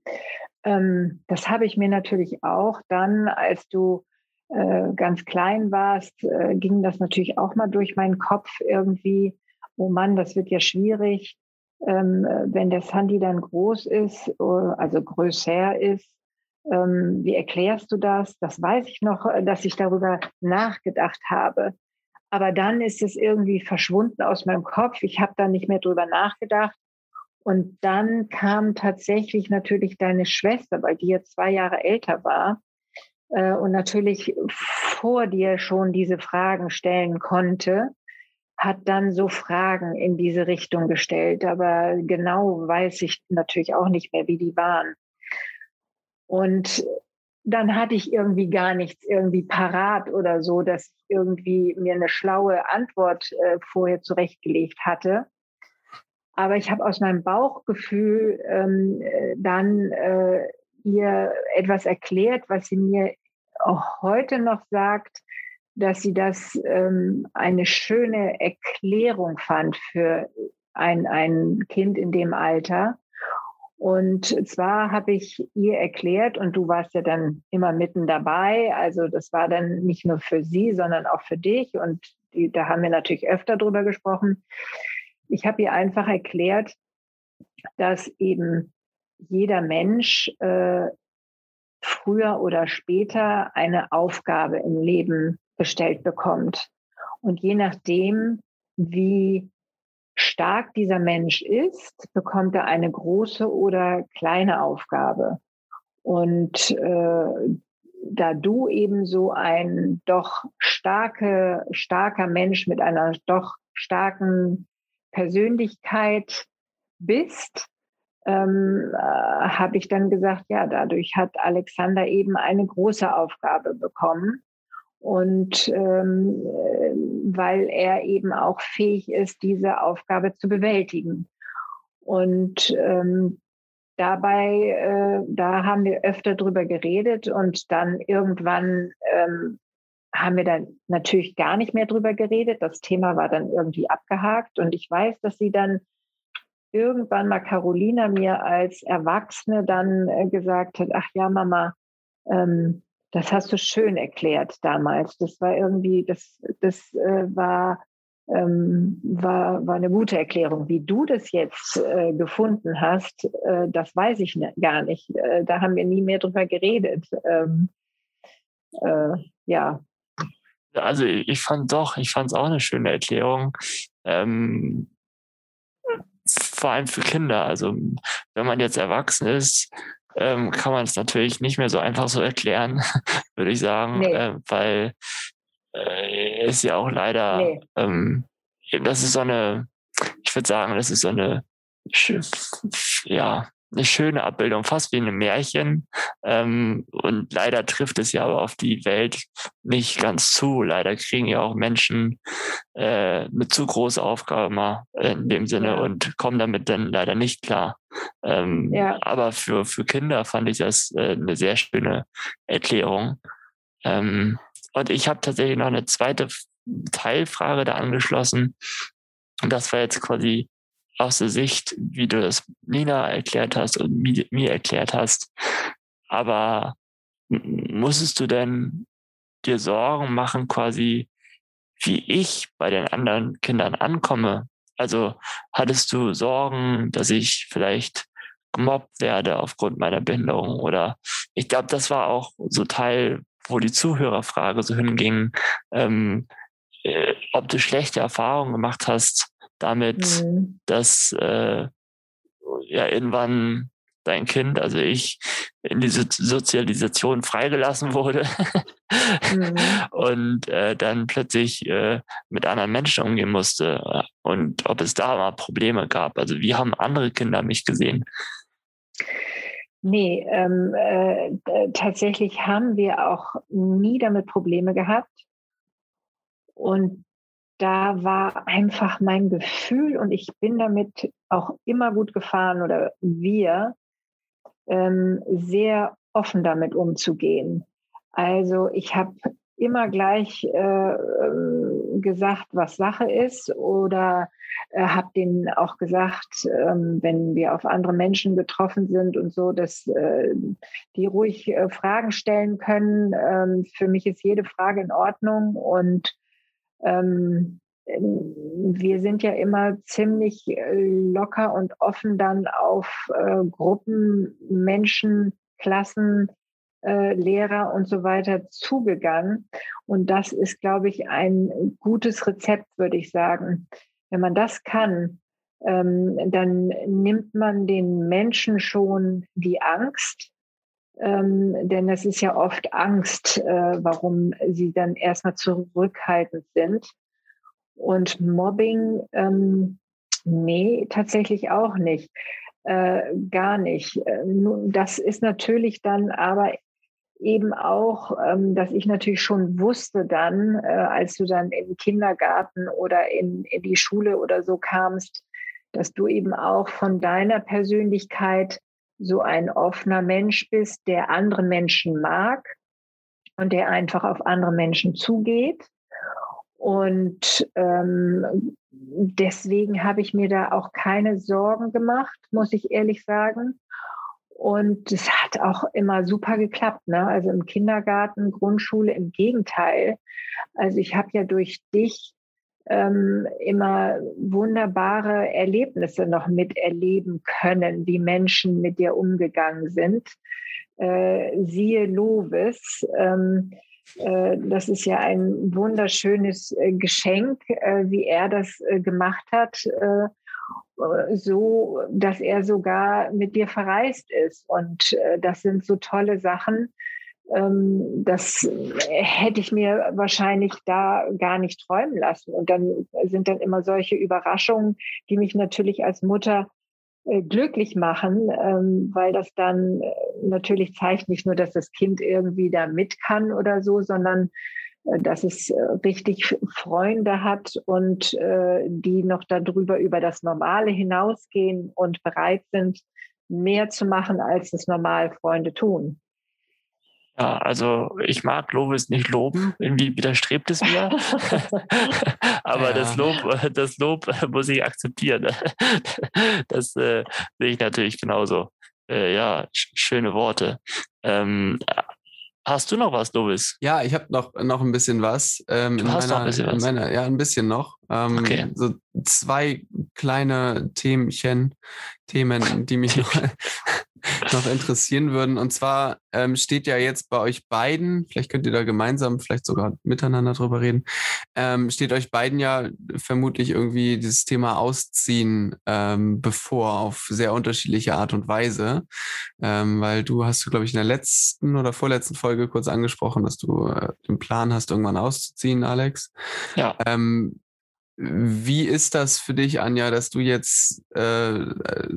Ähm, das habe ich mir natürlich auch dann, als du äh, ganz klein warst, äh, ging das natürlich auch mal durch meinen Kopf irgendwie. Oh Mann, das wird ja schwierig, ähm, wenn der Sandy dann groß ist, äh, also größer ist. Ähm, wie erklärst du das? Das weiß ich noch, äh, dass ich darüber nachgedacht habe. Aber dann ist es irgendwie verschwunden aus meinem Kopf. Ich habe da nicht mehr drüber nachgedacht. Und dann kam tatsächlich natürlich deine Schwester, weil die jetzt zwei Jahre älter war äh, und natürlich vor dir schon diese Fragen stellen konnte, hat dann so Fragen in diese Richtung gestellt. Aber genau weiß ich natürlich auch nicht mehr, wie die waren. Und dann hatte ich irgendwie gar nichts irgendwie parat oder so, dass ich irgendwie mir eine schlaue Antwort äh, vorher zurechtgelegt hatte. Aber ich habe aus meinem Bauchgefühl ähm, äh, dann äh, ihr etwas erklärt, was sie mir auch heute noch sagt, dass sie das ähm, eine schöne Erklärung fand für ein, ein Kind in dem Alter. Und zwar habe ich ihr erklärt, und du warst ja dann immer mitten dabei, also das war dann nicht nur für sie, sondern auch für dich. Und die, da haben wir natürlich öfter drüber gesprochen. Ich habe ihr einfach erklärt, dass eben jeder Mensch äh, früher oder später eine Aufgabe im Leben gestellt bekommt. Und je nachdem, wie stark dieser Mensch ist, bekommt er eine große oder kleine Aufgabe. Und äh, da du eben so ein doch starke, starker Mensch mit einer doch starken Persönlichkeit bist, ähm, äh, habe ich dann gesagt, ja, dadurch hat Alexander eben eine große Aufgabe bekommen. Und ähm, äh, weil er eben auch fähig ist, diese Aufgabe zu bewältigen. Und ähm, dabei, äh, da haben wir öfter drüber geredet und dann irgendwann ähm, haben wir dann natürlich gar nicht mehr drüber geredet. Das Thema war dann irgendwie abgehakt und ich weiß, dass sie dann irgendwann mal Carolina mir als Erwachsene dann äh, gesagt hat, ach ja, Mama, ähm, das hast du schön erklärt damals. Das war irgendwie, das, das äh, war, ähm, war, war eine gute Erklärung. Wie du das jetzt äh, gefunden hast, äh, das weiß ich ne, gar nicht. Äh, da haben wir nie mehr drüber geredet. Ähm, äh, ja. Also ich fand doch, ich fand es auch eine schöne Erklärung. Ähm, vor allem für Kinder. Also wenn man jetzt erwachsen ist, ähm, kann man es natürlich nicht mehr so einfach so erklären, würde ich sagen, nee. äh, weil äh, ist ja auch leider, nee. ähm, das ist so eine, ich würde sagen, das ist so eine, ja, eine schöne Abbildung, fast wie ein Märchen. Ähm, und leider trifft es ja aber auf die Welt nicht ganz zu. Leider kriegen ja auch Menschen äh, eine zu große Aufgabe mal in dem Sinne und kommen damit dann leider nicht klar. Ähm, ja. Aber für, für Kinder fand ich das äh, eine sehr schöne Erklärung. Ähm, und ich habe tatsächlich noch eine zweite Teilfrage da angeschlossen. Und das war jetzt quasi aus der Sicht, wie du das Nina erklärt hast und mir erklärt hast. Aber musstest du denn dir Sorgen machen, quasi, wie ich bei den anderen Kindern ankomme? Also hattest du Sorgen, dass ich vielleicht gemobbt werde aufgrund meiner Behinderung. Oder ich glaube, das war auch so Teil, wo die Zuhörerfrage so hinging, ähm, äh, ob du schlechte Erfahrungen gemacht hast damit, mhm. dass äh, ja irgendwann dein Kind, also ich, in diese Sozialisation freigelassen wurde mhm. und äh, dann plötzlich äh, mit anderen Menschen umgehen musste und ob es da mal Probleme gab. Also wie haben andere Kinder mich gesehen? Nee, ähm, äh, tatsächlich haben wir auch nie damit Probleme gehabt. Und da war einfach mein Gefühl und ich bin damit auch immer gut gefahren oder wir, ähm, sehr offen damit umzugehen. Also ich habe immer gleich äh, ähm, gesagt, was Sache ist oder äh, habe denen auch gesagt, ähm, wenn wir auf andere Menschen getroffen sind und so, dass äh, die ruhig äh, Fragen stellen können. Ähm, für mich ist jede Frage in Ordnung und ähm, wir sind ja immer ziemlich äh, locker und offen dann auf äh, Gruppen, Menschen, Klassen, äh, Lehrer und so weiter zugegangen. Und das ist, glaube ich, ein gutes Rezept, würde ich sagen. Wenn man das kann, ähm, dann nimmt man den Menschen schon die Angst. Ähm, denn es ist ja oft Angst, äh, warum sie dann erstmal zurückhaltend sind. Und Mobbing, ähm, nee, tatsächlich auch nicht. Äh, gar nicht. Äh, das ist natürlich dann aber eben auch, ähm, dass ich natürlich schon wusste dann, äh, als du dann im Kindergarten oder in, in die Schule oder so kamst, dass du eben auch von deiner Persönlichkeit so ein offener Mensch bist, der andere Menschen mag und der einfach auf andere Menschen zugeht und ähm, deswegen habe ich mir da auch keine Sorgen gemacht, muss ich ehrlich sagen. Und es hat auch immer super geklappt. Ne? Also im Kindergarten, Grundschule, im Gegenteil. Also ich habe ja durch dich ähm, immer wunderbare Erlebnisse noch miterleben können, wie Menschen mit dir umgegangen sind. Äh, siehe Lovis. Ähm, äh, das ist ja ein wunderschönes äh, Geschenk, äh, wie er das gemacht hat, so dass er sogar mit dir verreist ist. Und das sind so tolle Sachen. Ähm, das hätte ich mir wahrscheinlich da gar nicht träumen lassen. Und dann sind dann immer solche Überraschungen, die mich natürlich als Mutter äh, glücklich machen, ähm, weil das dann äh, natürlich zeigt nicht nur, dass das Kind irgendwie da mit kann oder so, sondern äh, dass es richtig Freunde hat und die noch darüber über das Normale hinausgehen und bereit sind, mehr zu machen, als es normal Freunde tun. Ja, also ich mag Lovis nicht loben, irgendwie widerstrebt es mir. Aber ja. das Lob, das Lob muss ich akzeptieren. Das äh, sehe ich natürlich genauso. Äh, ja, schöne Worte. Ähm, Hast du noch was, Lovis? Ja, ich habe noch, noch ein bisschen was. Ähm, du hast meiner, noch ein bisschen was? Meiner, ja, ein bisschen noch. Ähm, okay. So zwei kleine Themchen, Themen, die mich noch, noch interessieren würden. Und zwar ähm, steht ja jetzt bei euch beiden, vielleicht könnt ihr da gemeinsam, vielleicht sogar miteinander drüber reden, ähm, steht euch beiden ja vermutlich irgendwie dieses Thema Ausziehen ähm, bevor auf sehr unterschiedliche Art und Weise. Ähm, weil du hast glaube ich, in der letzten oder vorletzten Folge kurz angesprochen, dass du äh, den Plan hast, irgendwann auszuziehen, Alex. Ja. Wie ist das für dich, Anja, dass du jetzt äh,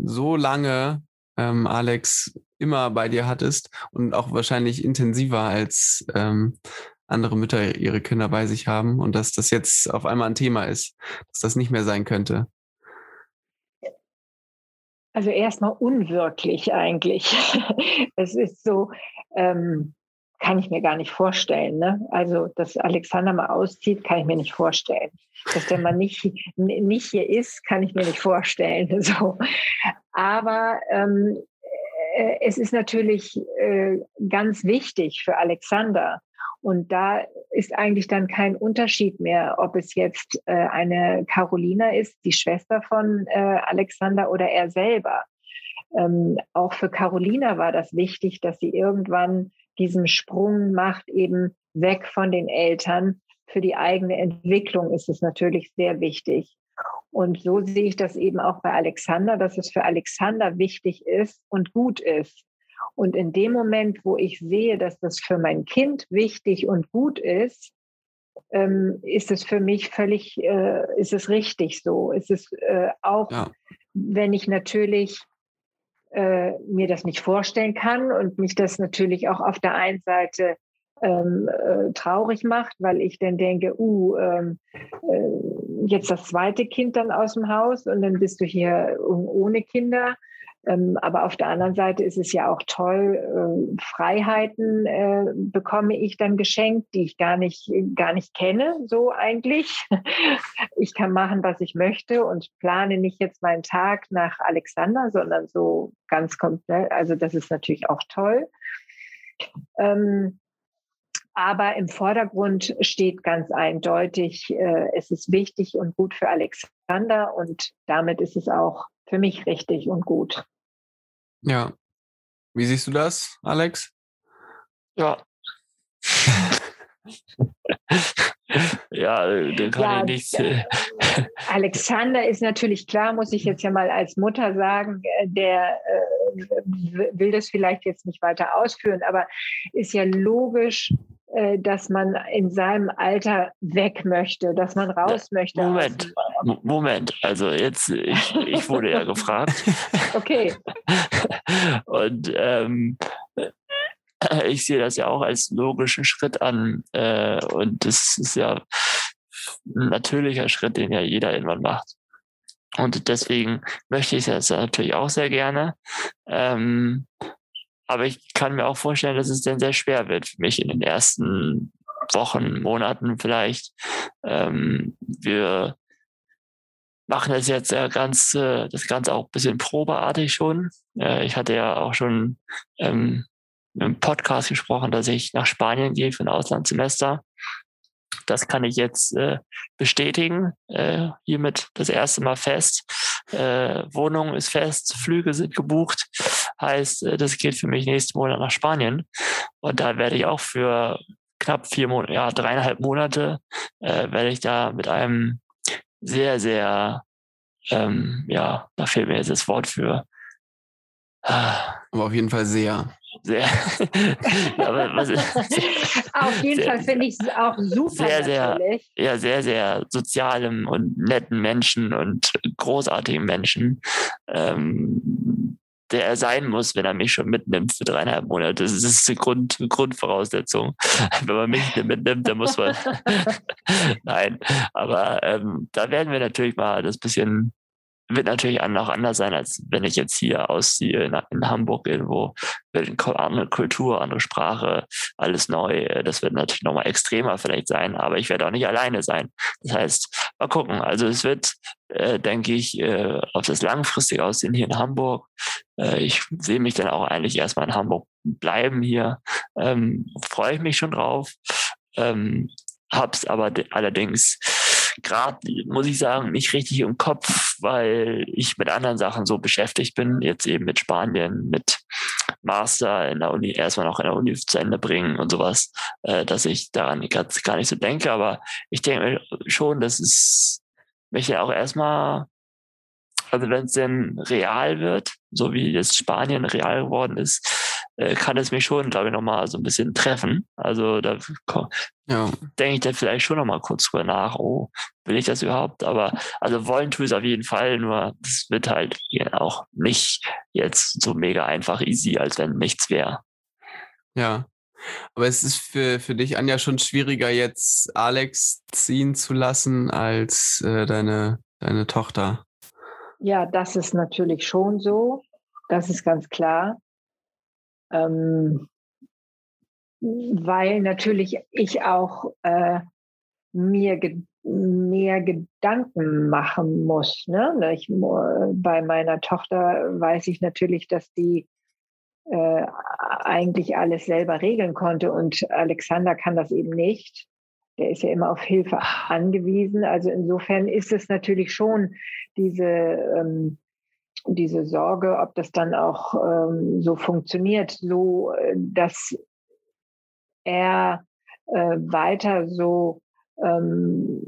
so lange ähm, Alex immer bei dir hattest und auch wahrscheinlich intensiver als ähm, andere Mütter ihre Kinder bei sich haben und dass das jetzt auf einmal ein Thema ist, dass das nicht mehr sein könnte? Also erstmal unwirklich eigentlich. es ist so, ähm, kann ich mir gar nicht vorstellen. Ne? Also, dass Alexander mal auszieht, kann ich mir nicht vorstellen. Dass der mal nicht, nicht hier ist, kann ich mir nicht vorstellen. So. Aber ähm, äh, es ist natürlich äh, ganz wichtig für Alexander. Und da ist eigentlich dann kein Unterschied mehr, ob es jetzt äh, eine Carolina ist, die Schwester von äh, Alexander oder er selber. ähm, auch für Carolina war das wichtig, dass sie irgendwann diesen Sprung macht, eben weg von den Eltern. Für die eigene Entwicklung ist es natürlich sehr wichtig. Und so sehe ich das eben auch bei Alexander, dass es für Alexander wichtig ist und gut ist. Und in dem Moment, wo ich sehe, dass das für mein Kind wichtig und gut ist, ähm, ist es für mich völlig, äh, ist es richtig so. Ist es äh, auch, ja. wenn ich natürlich äh, mir das nicht vorstellen kann und mich das natürlich auch auf der einen Seite ähm, äh, traurig macht, weil ich dann denke, uh, ähm, äh, jetzt das zweite Kind dann aus dem Haus und dann bist du hier ohne Kinder. Ähm, aber auf der anderen Seite ist es ja auch toll, äh, Freiheiten äh, bekomme ich dann geschenkt, die ich gar nicht, gar nicht kenne, so eigentlich. Ich kann machen, was ich möchte und plane nicht jetzt meinen Tag nach Alexander, sondern so ganz komplett. Also das ist natürlich auch toll. Ähm, aber im Vordergrund steht ganz eindeutig, äh, es ist wichtig und gut für Alexander und damit ist es auch für mich richtig und gut. Ja. Wie siehst du das, Alex? Ja. ja, da kann ja, ich nichts. Äh, Alexander ist natürlich klar, muss ich jetzt ja mal als Mutter sagen, äh, der äh, will das vielleicht jetzt nicht weiter ausführen, aber ist ja logisch, äh, dass man in seinem Alter weg möchte, dass man raus möchte. Moment, Moment. Also jetzt, ich, ich wurde ja gefragt. Okay. Und ähm, ich sehe das ja auch als logischen Schritt an. Äh, und das ist ja ein natürlicher Schritt, den ja jeder irgendwann macht. Und deswegen möchte ich das natürlich auch sehr gerne. Ähm, aber ich kann mir auch vorstellen, dass es dann sehr schwer wird für mich in den ersten Wochen, Monaten vielleicht. Ähm, wir machen das jetzt ja ganz, äh, das Ganze auch ein bisschen probeartig schon. Äh, ich hatte ja auch schon ähm, im Podcast gesprochen, dass ich nach Spanien gehe für ein Auslandssemester. Das kann ich jetzt äh, bestätigen. Äh, hiermit das erste Mal fest. Äh, Wohnung ist fest, Flüge sind gebucht. Heißt, äh, das geht für mich nächsten Monat nach Spanien. Und da werde ich auch für knapp vier Monate, ja, dreieinhalb Monate, äh, werde ich da mit einem sehr, sehr, ähm, ja, da fehlt mir jetzt das Wort für. Aber auf jeden Fall sehr sehr, aber was, Auf jeden sehr, Fall finde ich es auch super. Sehr, sehr, ja, sehr, sehr sozialem und netten Menschen und großartigen Menschen, ähm, der er sein muss, wenn er mich schon mitnimmt für dreieinhalb Monate. Das ist die Grund, Grundvoraussetzung. wenn man mich mitnimmt, dann muss man. Nein, aber ähm, da werden wir natürlich mal das bisschen wird natürlich auch anders sein, als wenn ich jetzt hier ausziehe in, in Hamburg irgendwo. Andere Kultur, andere Sprache, alles neu. Das wird natürlich nochmal extremer vielleicht sein, aber ich werde auch nicht alleine sein. Das heißt, mal gucken. Also es wird, äh, denke ich, äh, auf das langfristige aussehen hier in Hamburg. Äh, ich sehe mich dann auch eigentlich erstmal in Hamburg bleiben hier. Ähm, Freue ich mich schon drauf. Ähm, hab's aber allerdings gerade, muss ich sagen, nicht richtig im Kopf, weil ich mit anderen Sachen so beschäftigt bin, jetzt eben mit Spanien, mit Master in der Uni, erstmal noch in der Uni zu Ende bringen und sowas, äh, dass ich daran gar nicht so denke. Aber ich denke schon, dass es mich ja auch erstmal, also wenn es denn real wird, so wie jetzt Spanien real geworden ist, kann es mich schon, glaube ich, nochmal so ein bisschen treffen. Also da ja. denke ich dann vielleicht schon nochmal kurz drüber nach, oh, will ich das überhaupt? Aber also wollen tue ich es auf jeden Fall, nur es wird halt auch nicht jetzt so mega einfach easy, als wenn nichts wäre. Ja. Aber es ist für, für dich, Anja, schon schwieriger, jetzt Alex ziehen zu lassen als äh, deine, deine Tochter. Ja, das ist natürlich schon so. Das ist ganz klar. Ähm, weil natürlich ich auch äh, mir ge mehr Gedanken machen muss. Ne? Ich, bei meiner Tochter weiß ich natürlich, dass die äh, eigentlich alles selber regeln konnte und Alexander kann das eben nicht. Der ist ja immer auf Hilfe angewiesen. Also insofern ist es natürlich schon diese ähm, diese Sorge, ob das dann auch ähm, so funktioniert, so äh, dass er äh, weiter so ähm,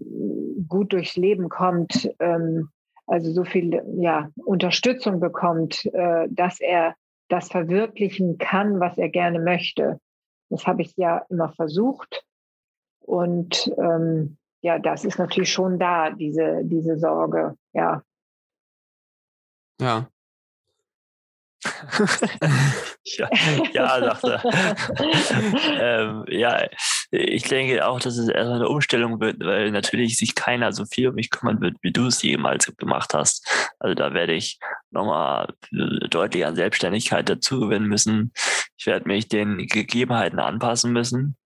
gut durchs Leben kommt, ähm, also so viel ja, Unterstützung bekommt, äh, dass er das verwirklichen kann, was er gerne möchte. Das habe ich ja immer versucht. Und ähm, ja, das ist natürlich schon da, diese, diese Sorge, ja. Ja. ja, ja, dachte. ähm, ja, ich denke auch, dass es erstmal eine Umstellung wird, weil natürlich sich keiner so viel um mich kümmern wird, wie du es jemals gemacht hast. Also da werde ich nochmal äh, deutlich an Selbstständigkeit dazu gewinnen müssen. Ich werde mich den Gegebenheiten anpassen müssen.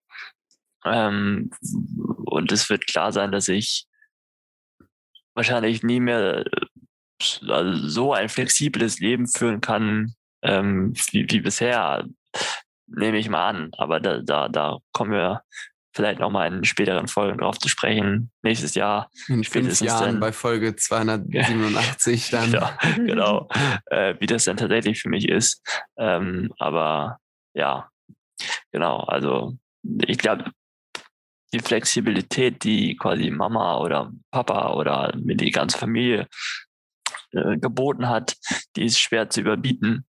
Ähm, und es wird klar sein, dass ich wahrscheinlich nie mehr also so ein flexibles Leben führen kann ähm, wie, wie bisher, nehme ich mal an. Aber da, da, da kommen wir vielleicht nochmal in späteren Folgen drauf zu sprechen. Nächstes Jahr. In fünf Jahren dann, bei Folge 287 dann. ja, genau. Äh, wie das dann tatsächlich für mich ist. Ähm, aber ja, genau. Also ich glaube, die Flexibilität, die quasi Mama oder Papa oder die ganze Familie äh, geboten hat, die ist schwer zu überbieten.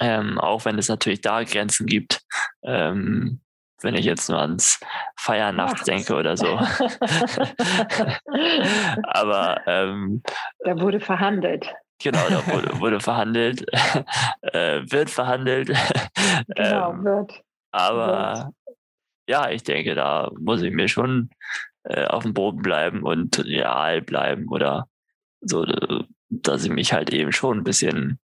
Ähm, auch wenn es natürlich da Grenzen gibt. Ähm, wenn ich jetzt nur ans Feiern nachts denke oder so. Aber ähm, da wurde verhandelt. Genau, da wurde, wurde verhandelt, äh, wird verhandelt. Genau, ähm, wird. Aber wird. ja, ich denke, da muss ich mir schon äh, auf dem Boden bleiben und real bleiben oder so, dass ich mich halt eben schon ein bisschen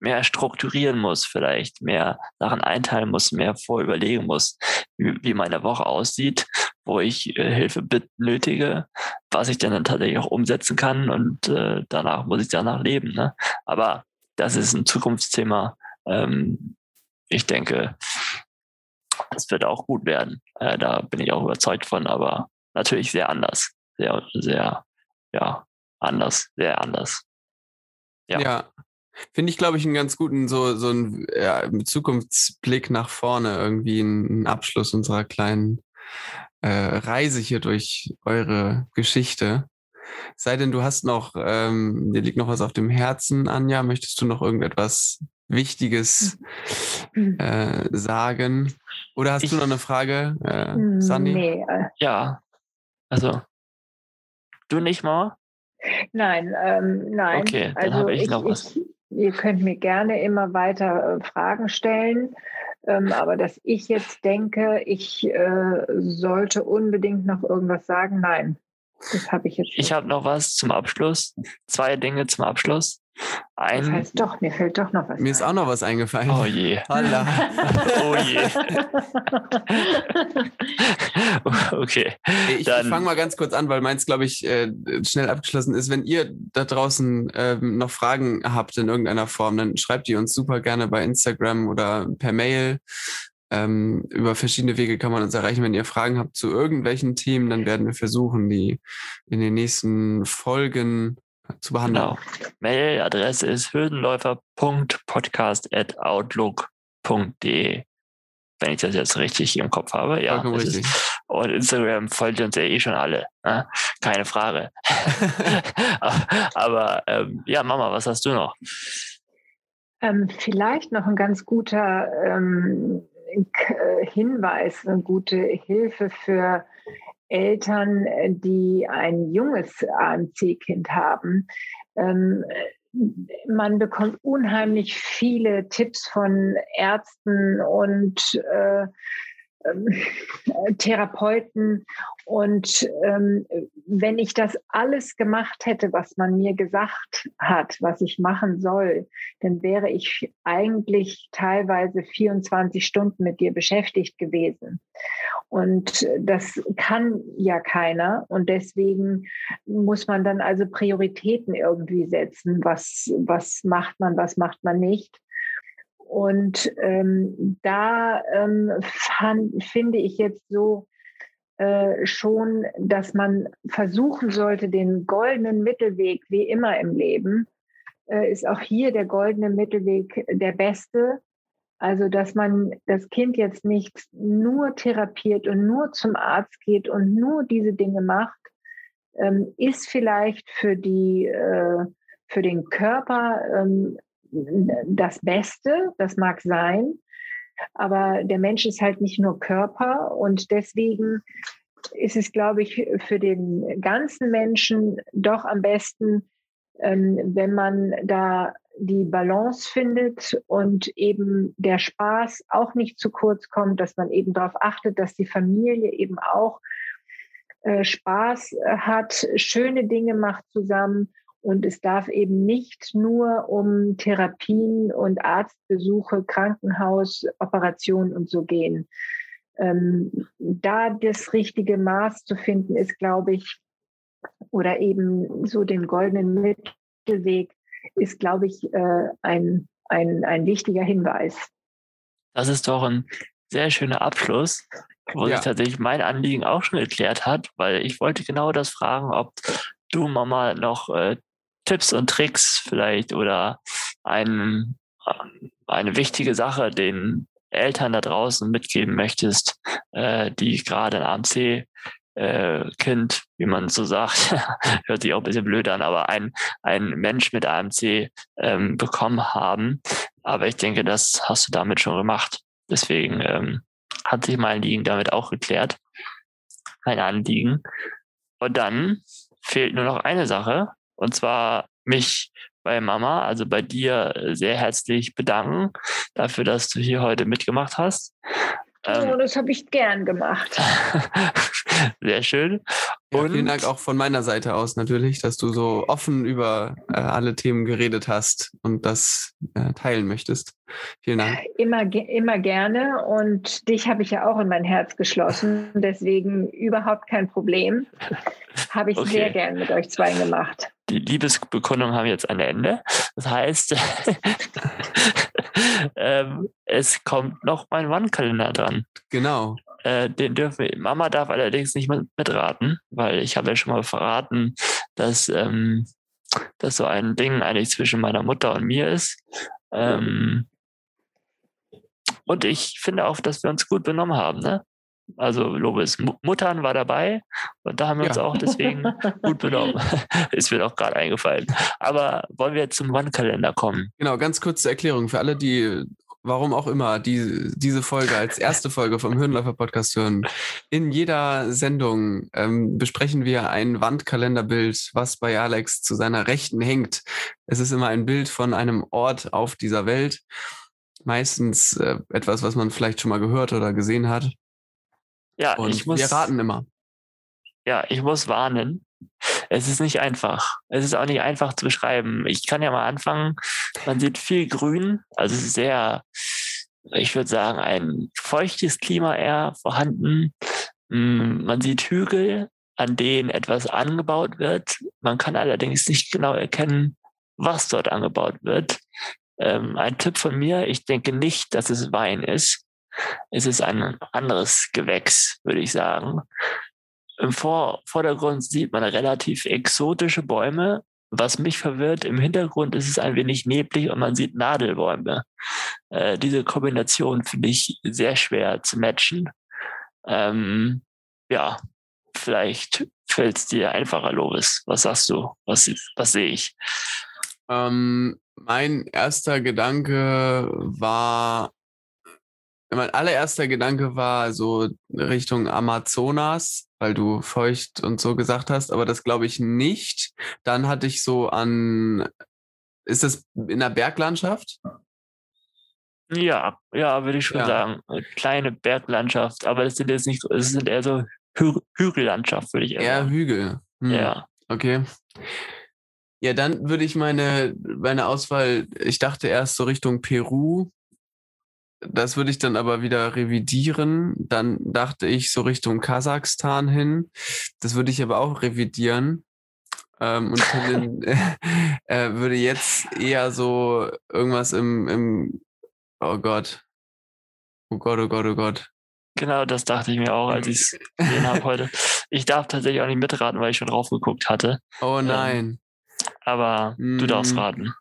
mehr strukturieren muss, vielleicht mehr Sachen einteilen muss, mehr vorüberlegen muss, wie, meine Woche aussieht, wo ich äh, Hilfe benötige, was ich dann, tatsächlich auch umsetzen kann und äh, danach muss ich danach leben. Ne? Aber das ist ein Zukunftsthema. Ähm, ich denke, es wird auch gut werden. Äh, da bin ich auch überzeugt von, aber natürlich sehr anders. Sehr, sehr, ja, anders, sehr anders. Ja. ja. Finde ich, glaube ich, einen ganz guten, so, so einen ja, Zukunftsblick nach vorne, irgendwie einen Abschluss unserer kleinen äh, Reise hier durch eure Geschichte. Sei denn, du hast noch, ähm, dir liegt noch was auf dem Herzen, Anja. Möchtest du noch irgendetwas Wichtiges hm. äh, sagen? Oder hast ich, du noch eine Frage, äh, hm, Sandy? Nee. Äh. Ja, also du nicht mal? Nein, ähm, nein. Okay, dann also habe ich, ich noch was. Ich, ihr könnt mir gerne immer weiter äh, Fragen stellen. Ähm, aber dass ich jetzt denke, ich äh, sollte unbedingt noch irgendwas sagen, nein. Das habe ich jetzt. Nicht. Ich habe noch was zum Abschluss. Zwei Dinge zum Abschluss. Ein das heißt doch, mir fällt doch noch was. Mir ein. ist auch noch was eingefallen. Oh je. Holla. oh je. okay. Ich, fange mal ganz kurz an, weil meins, glaube ich, äh, schnell abgeschlossen ist. Wenn ihr da draußen ähm, noch Fragen habt in irgendeiner Form, dann schreibt die uns super gerne bei Instagram oder per Mail. Ähm, über verschiedene Wege kann man uns erreichen. Wenn ihr Fragen habt zu irgendwelchen Themen, dann werden wir versuchen, die in den nächsten Folgen zu behandeln. Genau. Mailadresse ist hürdenläufer.podcast.outlook.de. Wenn ich das jetzt richtig im Kopf habe, ja. Und Instagram folgt uns ja eh schon alle. Ne? Keine Frage. Aber ähm, ja, Mama, was hast du noch? Ähm, vielleicht noch ein ganz guter ähm, Hinweis, eine gute Hilfe für Eltern, äh, die ein junges ANC-Kind haben. Ähm, man bekommt unheimlich viele Tipps von Ärzten und äh, ähm, Therapeuten. Und ähm, wenn ich das alles gemacht hätte, was man mir gesagt hat, was ich machen soll, dann wäre ich eigentlich teilweise 24 Stunden mit dir beschäftigt gewesen. Und das kann ja keiner. Und deswegen muss man dann also Prioritäten irgendwie setzen. Was, was macht man, was macht man nicht? Und ähm, da ähm, fand, finde ich jetzt so äh, schon, dass man versuchen sollte, den goldenen Mittelweg, wie immer im Leben, äh, ist auch hier der goldene Mittelweg der beste. Also, dass man das Kind jetzt nicht nur therapiert und nur zum Arzt geht und nur diese Dinge macht, ähm, ist vielleicht für die, äh, für den Körper ähm, das Beste. Das mag sein. Aber der Mensch ist halt nicht nur Körper und deswegen ist es, glaube ich, für den ganzen Menschen doch am besten, ähm, wenn man da die Balance findet und eben der Spaß auch nicht zu kurz kommt, dass man eben darauf achtet, dass die Familie eben auch äh, Spaß hat, schöne Dinge macht zusammen und es darf eben nicht nur um Therapien und Arztbesuche, Krankenhaus, Operationen und so gehen. Ähm, da das richtige Maß zu finden, ist, glaube ich, oder eben so den goldenen Mittelweg, ist, glaube ich, äh, ein, ein, ein wichtiger Hinweis. Das ist doch ein sehr schöner Abschluss, wo ja. sich tatsächlich mein Anliegen auch schon geklärt hat, weil ich wollte genau das fragen, ob du, Mama, noch äh, Tipps und Tricks vielleicht oder ein, eine wichtige Sache den Eltern da draußen mitgeben möchtest, äh, die gerade ein AMC äh, Kind, wie man so sagt, hört sich auch ein bisschen blöd an, aber ein, ein Mensch mit AMC ähm, bekommen haben. Aber ich denke, das hast du damit schon gemacht. Deswegen ähm, hat sich mein Anliegen damit auch geklärt. Mein Anliegen. Und dann fehlt nur noch eine Sache, und zwar mich bei Mama, also bei dir, sehr herzlich bedanken dafür, dass du hier heute mitgemacht hast. Oh, das habe ich gern gemacht. Sehr schön. Und ja, vielen Dank auch von meiner Seite aus natürlich, dass du so offen über äh, alle Themen geredet hast und das äh, teilen möchtest. Vielen Dank. Immer, immer gerne und dich habe ich ja auch in mein Herz geschlossen, deswegen überhaupt kein Problem. Habe ich okay. sehr gern mit euch zwei gemacht. Die Liebesbekundungen haben jetzt ein Ende. Das heißt, ähm, es kommt noch mein Wandkalender dran. Genau. Äh, den dürfen wir, Mama darf allerdings nicht mit, mitraten, weil ich habe ja schon mal verraten, dass ähm, das so ein Ding eigentlich zwischen meiner Mutter und mir ist. Ähm, und ich finde auch, dass wir uns gut benommen haben. Ne? Also Lobes Muttern war dabei und da haben wir ja. uns auch deswegen gut benommen. Ist mir auch gerade eingefallen. Aber wollen wir jetzt zum Wandkalender kommen? Genau, ganz kurze Erklärung für alle, die warum auch immer, die, diese Folge als erste Folge vom Hirnläufer Podcast hören. In jeder Sendung ähm, besprechen wir ein Wandkalenderbild, was bei Alex zu seiner Rechten hängt. Es ist immer ein Bild von einem Ort auf dieser Welt. Meistens äh, etwas, was man vielleicht schon mal gehört oder gesehen hat. Ja, Und ich muss, wir raten immer. Ja, ich muss warnen. Es ist nicht einfach. Es ist auch nicht einfach zu beschreiben. Ich kann ja mal anfangen. Man sieht viel Grün, also sehr, ich würde sagen, ein feuchtes Klima eher vorhanden. Mm, man sieht Hügel, an denen etwas angebaut wird. Man kann allerdings nicht genau erkennen, was dort angebaut wird. Ähm, ein Tipp von mir, ich denke nicht, dass es Wein ist. Es ist ein anderes Gewächs, würde ich sagen. Im Vor Vordergrund sieht man relativ exotische Bäume. Was mich verwirrt, im Hintergrund ist es ein wenig neblig und man sieht Nadelbäume. Äh, diese Kombination finde ich sehr schwer zu matchen. Ähm, ja, vielleicht fällt es dir einfacher, Lovis. Was sagst du? Was, was sehe ich? Ähm, mein erster Gedanke war mein allererster Gedanke war so Richtung Amazonas, weil du feucht und so gesagt hast, aber das glaube ich nicht. Dann hatte ich so an, ist das in der Berglandschaft? Ja, ja, würde ich schon ja. sagen. Kleine Berglandschaft, aber es sind jetzt nicht, es sind eher so Hü Hügellandschaft, würde ich eher, eher sagen. Hügel. Hm. Ja. Okay. Ja, dann würde ich meine, meine Auswahl, ich dachte erst so Richtung Peru, das würde ich dann aber wieder revidieren. Dann dachte ich so Richtung Kasachstan hin. Das würde ich aber auch revidieren. Ähm, und den, äh, würde jetzt eher so irgendwas im, im, oh Gott. Oh Gott, oh Gott, oh Gott. Genau, das dachte ich mir auch, als ich es gesehen habe heute. Ich darf tatsächlich auch nicht mitraten, weil ich schon drauf geguckt hatte. Oh ähm, nein. Ähm, aber mm. du darfst mm. raten.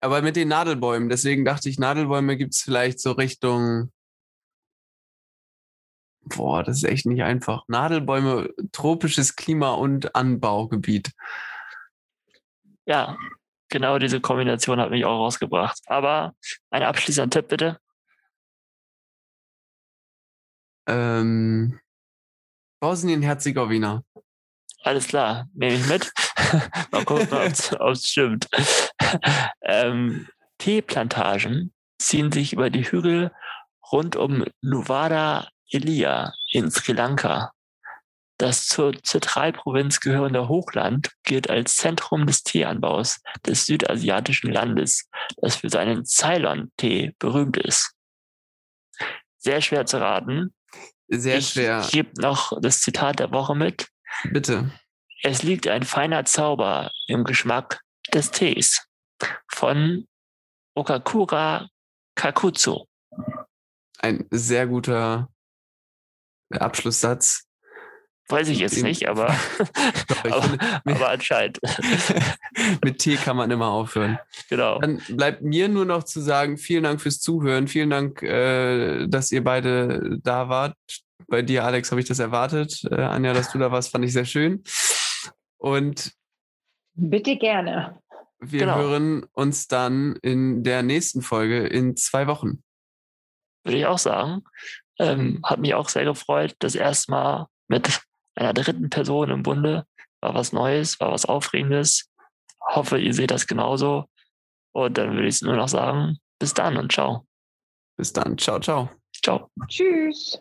Aber mit den Nadelbäumen, deswegen dachte ich, Nadelbäume gibt es vielleicht so Richtung. Boah, das ist echt nicht einfach. Nadelbäume, tropisches Klima und Anbaugebiet. Ja, genau diese Kombination hat mich auch rausgebracht. Aber ein abschließender Tipp bitte. Ähm, Bosnien-Herzegowina. Alles klar, nehme ich mit. Mal gucken, ob es stimmt. Ähm, Teeplantagen ziehen sich über die Hügel rund um Nuvada Elia in Sri Lanka. Das zur Zentralprovinz gehörende Hochland gilt als Zentrum des Teeanbaus des südasiatischen Landes, das für seinen Ceylon-Tee berühmt ist. Sehr schwer zu raten. Sehr ich schwer. Ich gebe noch das Zitat der Woche mit. Bitte. Es liegt ein feiner Zauber im Geschmack des Tees von Okakura Kakutsu. Ein sehr guter Abschlusssatz. Weiß ich jetzt nicht, aber, aber, finde, aber anscheinend. mit Tee kann man immer aufhören. Genau. Dann bleibt mir nur noch zu sagen, vielen Dank fürs Zuhören. Vielen Dank, äh, dass ihr beide da wart. Bei dir, Alex, habe ich das erwartet. Äh, Anja, dass du da warst, fand ich sehr schön. Und bitte gerne. Wir genau. hören uns dann in der nächsten Folge in zwei Wochen. Würde ich auch sagen. Ähm, hat mich auch sehr gefreut, das erste Mal mit einer dritten Person im Bunde. War was Neues, war was Aufregendes. Hoffe, ihr seht das genauso. Und dann würde ich nur noch sagen, bis dann und ciao. Bis dann. Ciao, ciao. Ciao. Tschüss.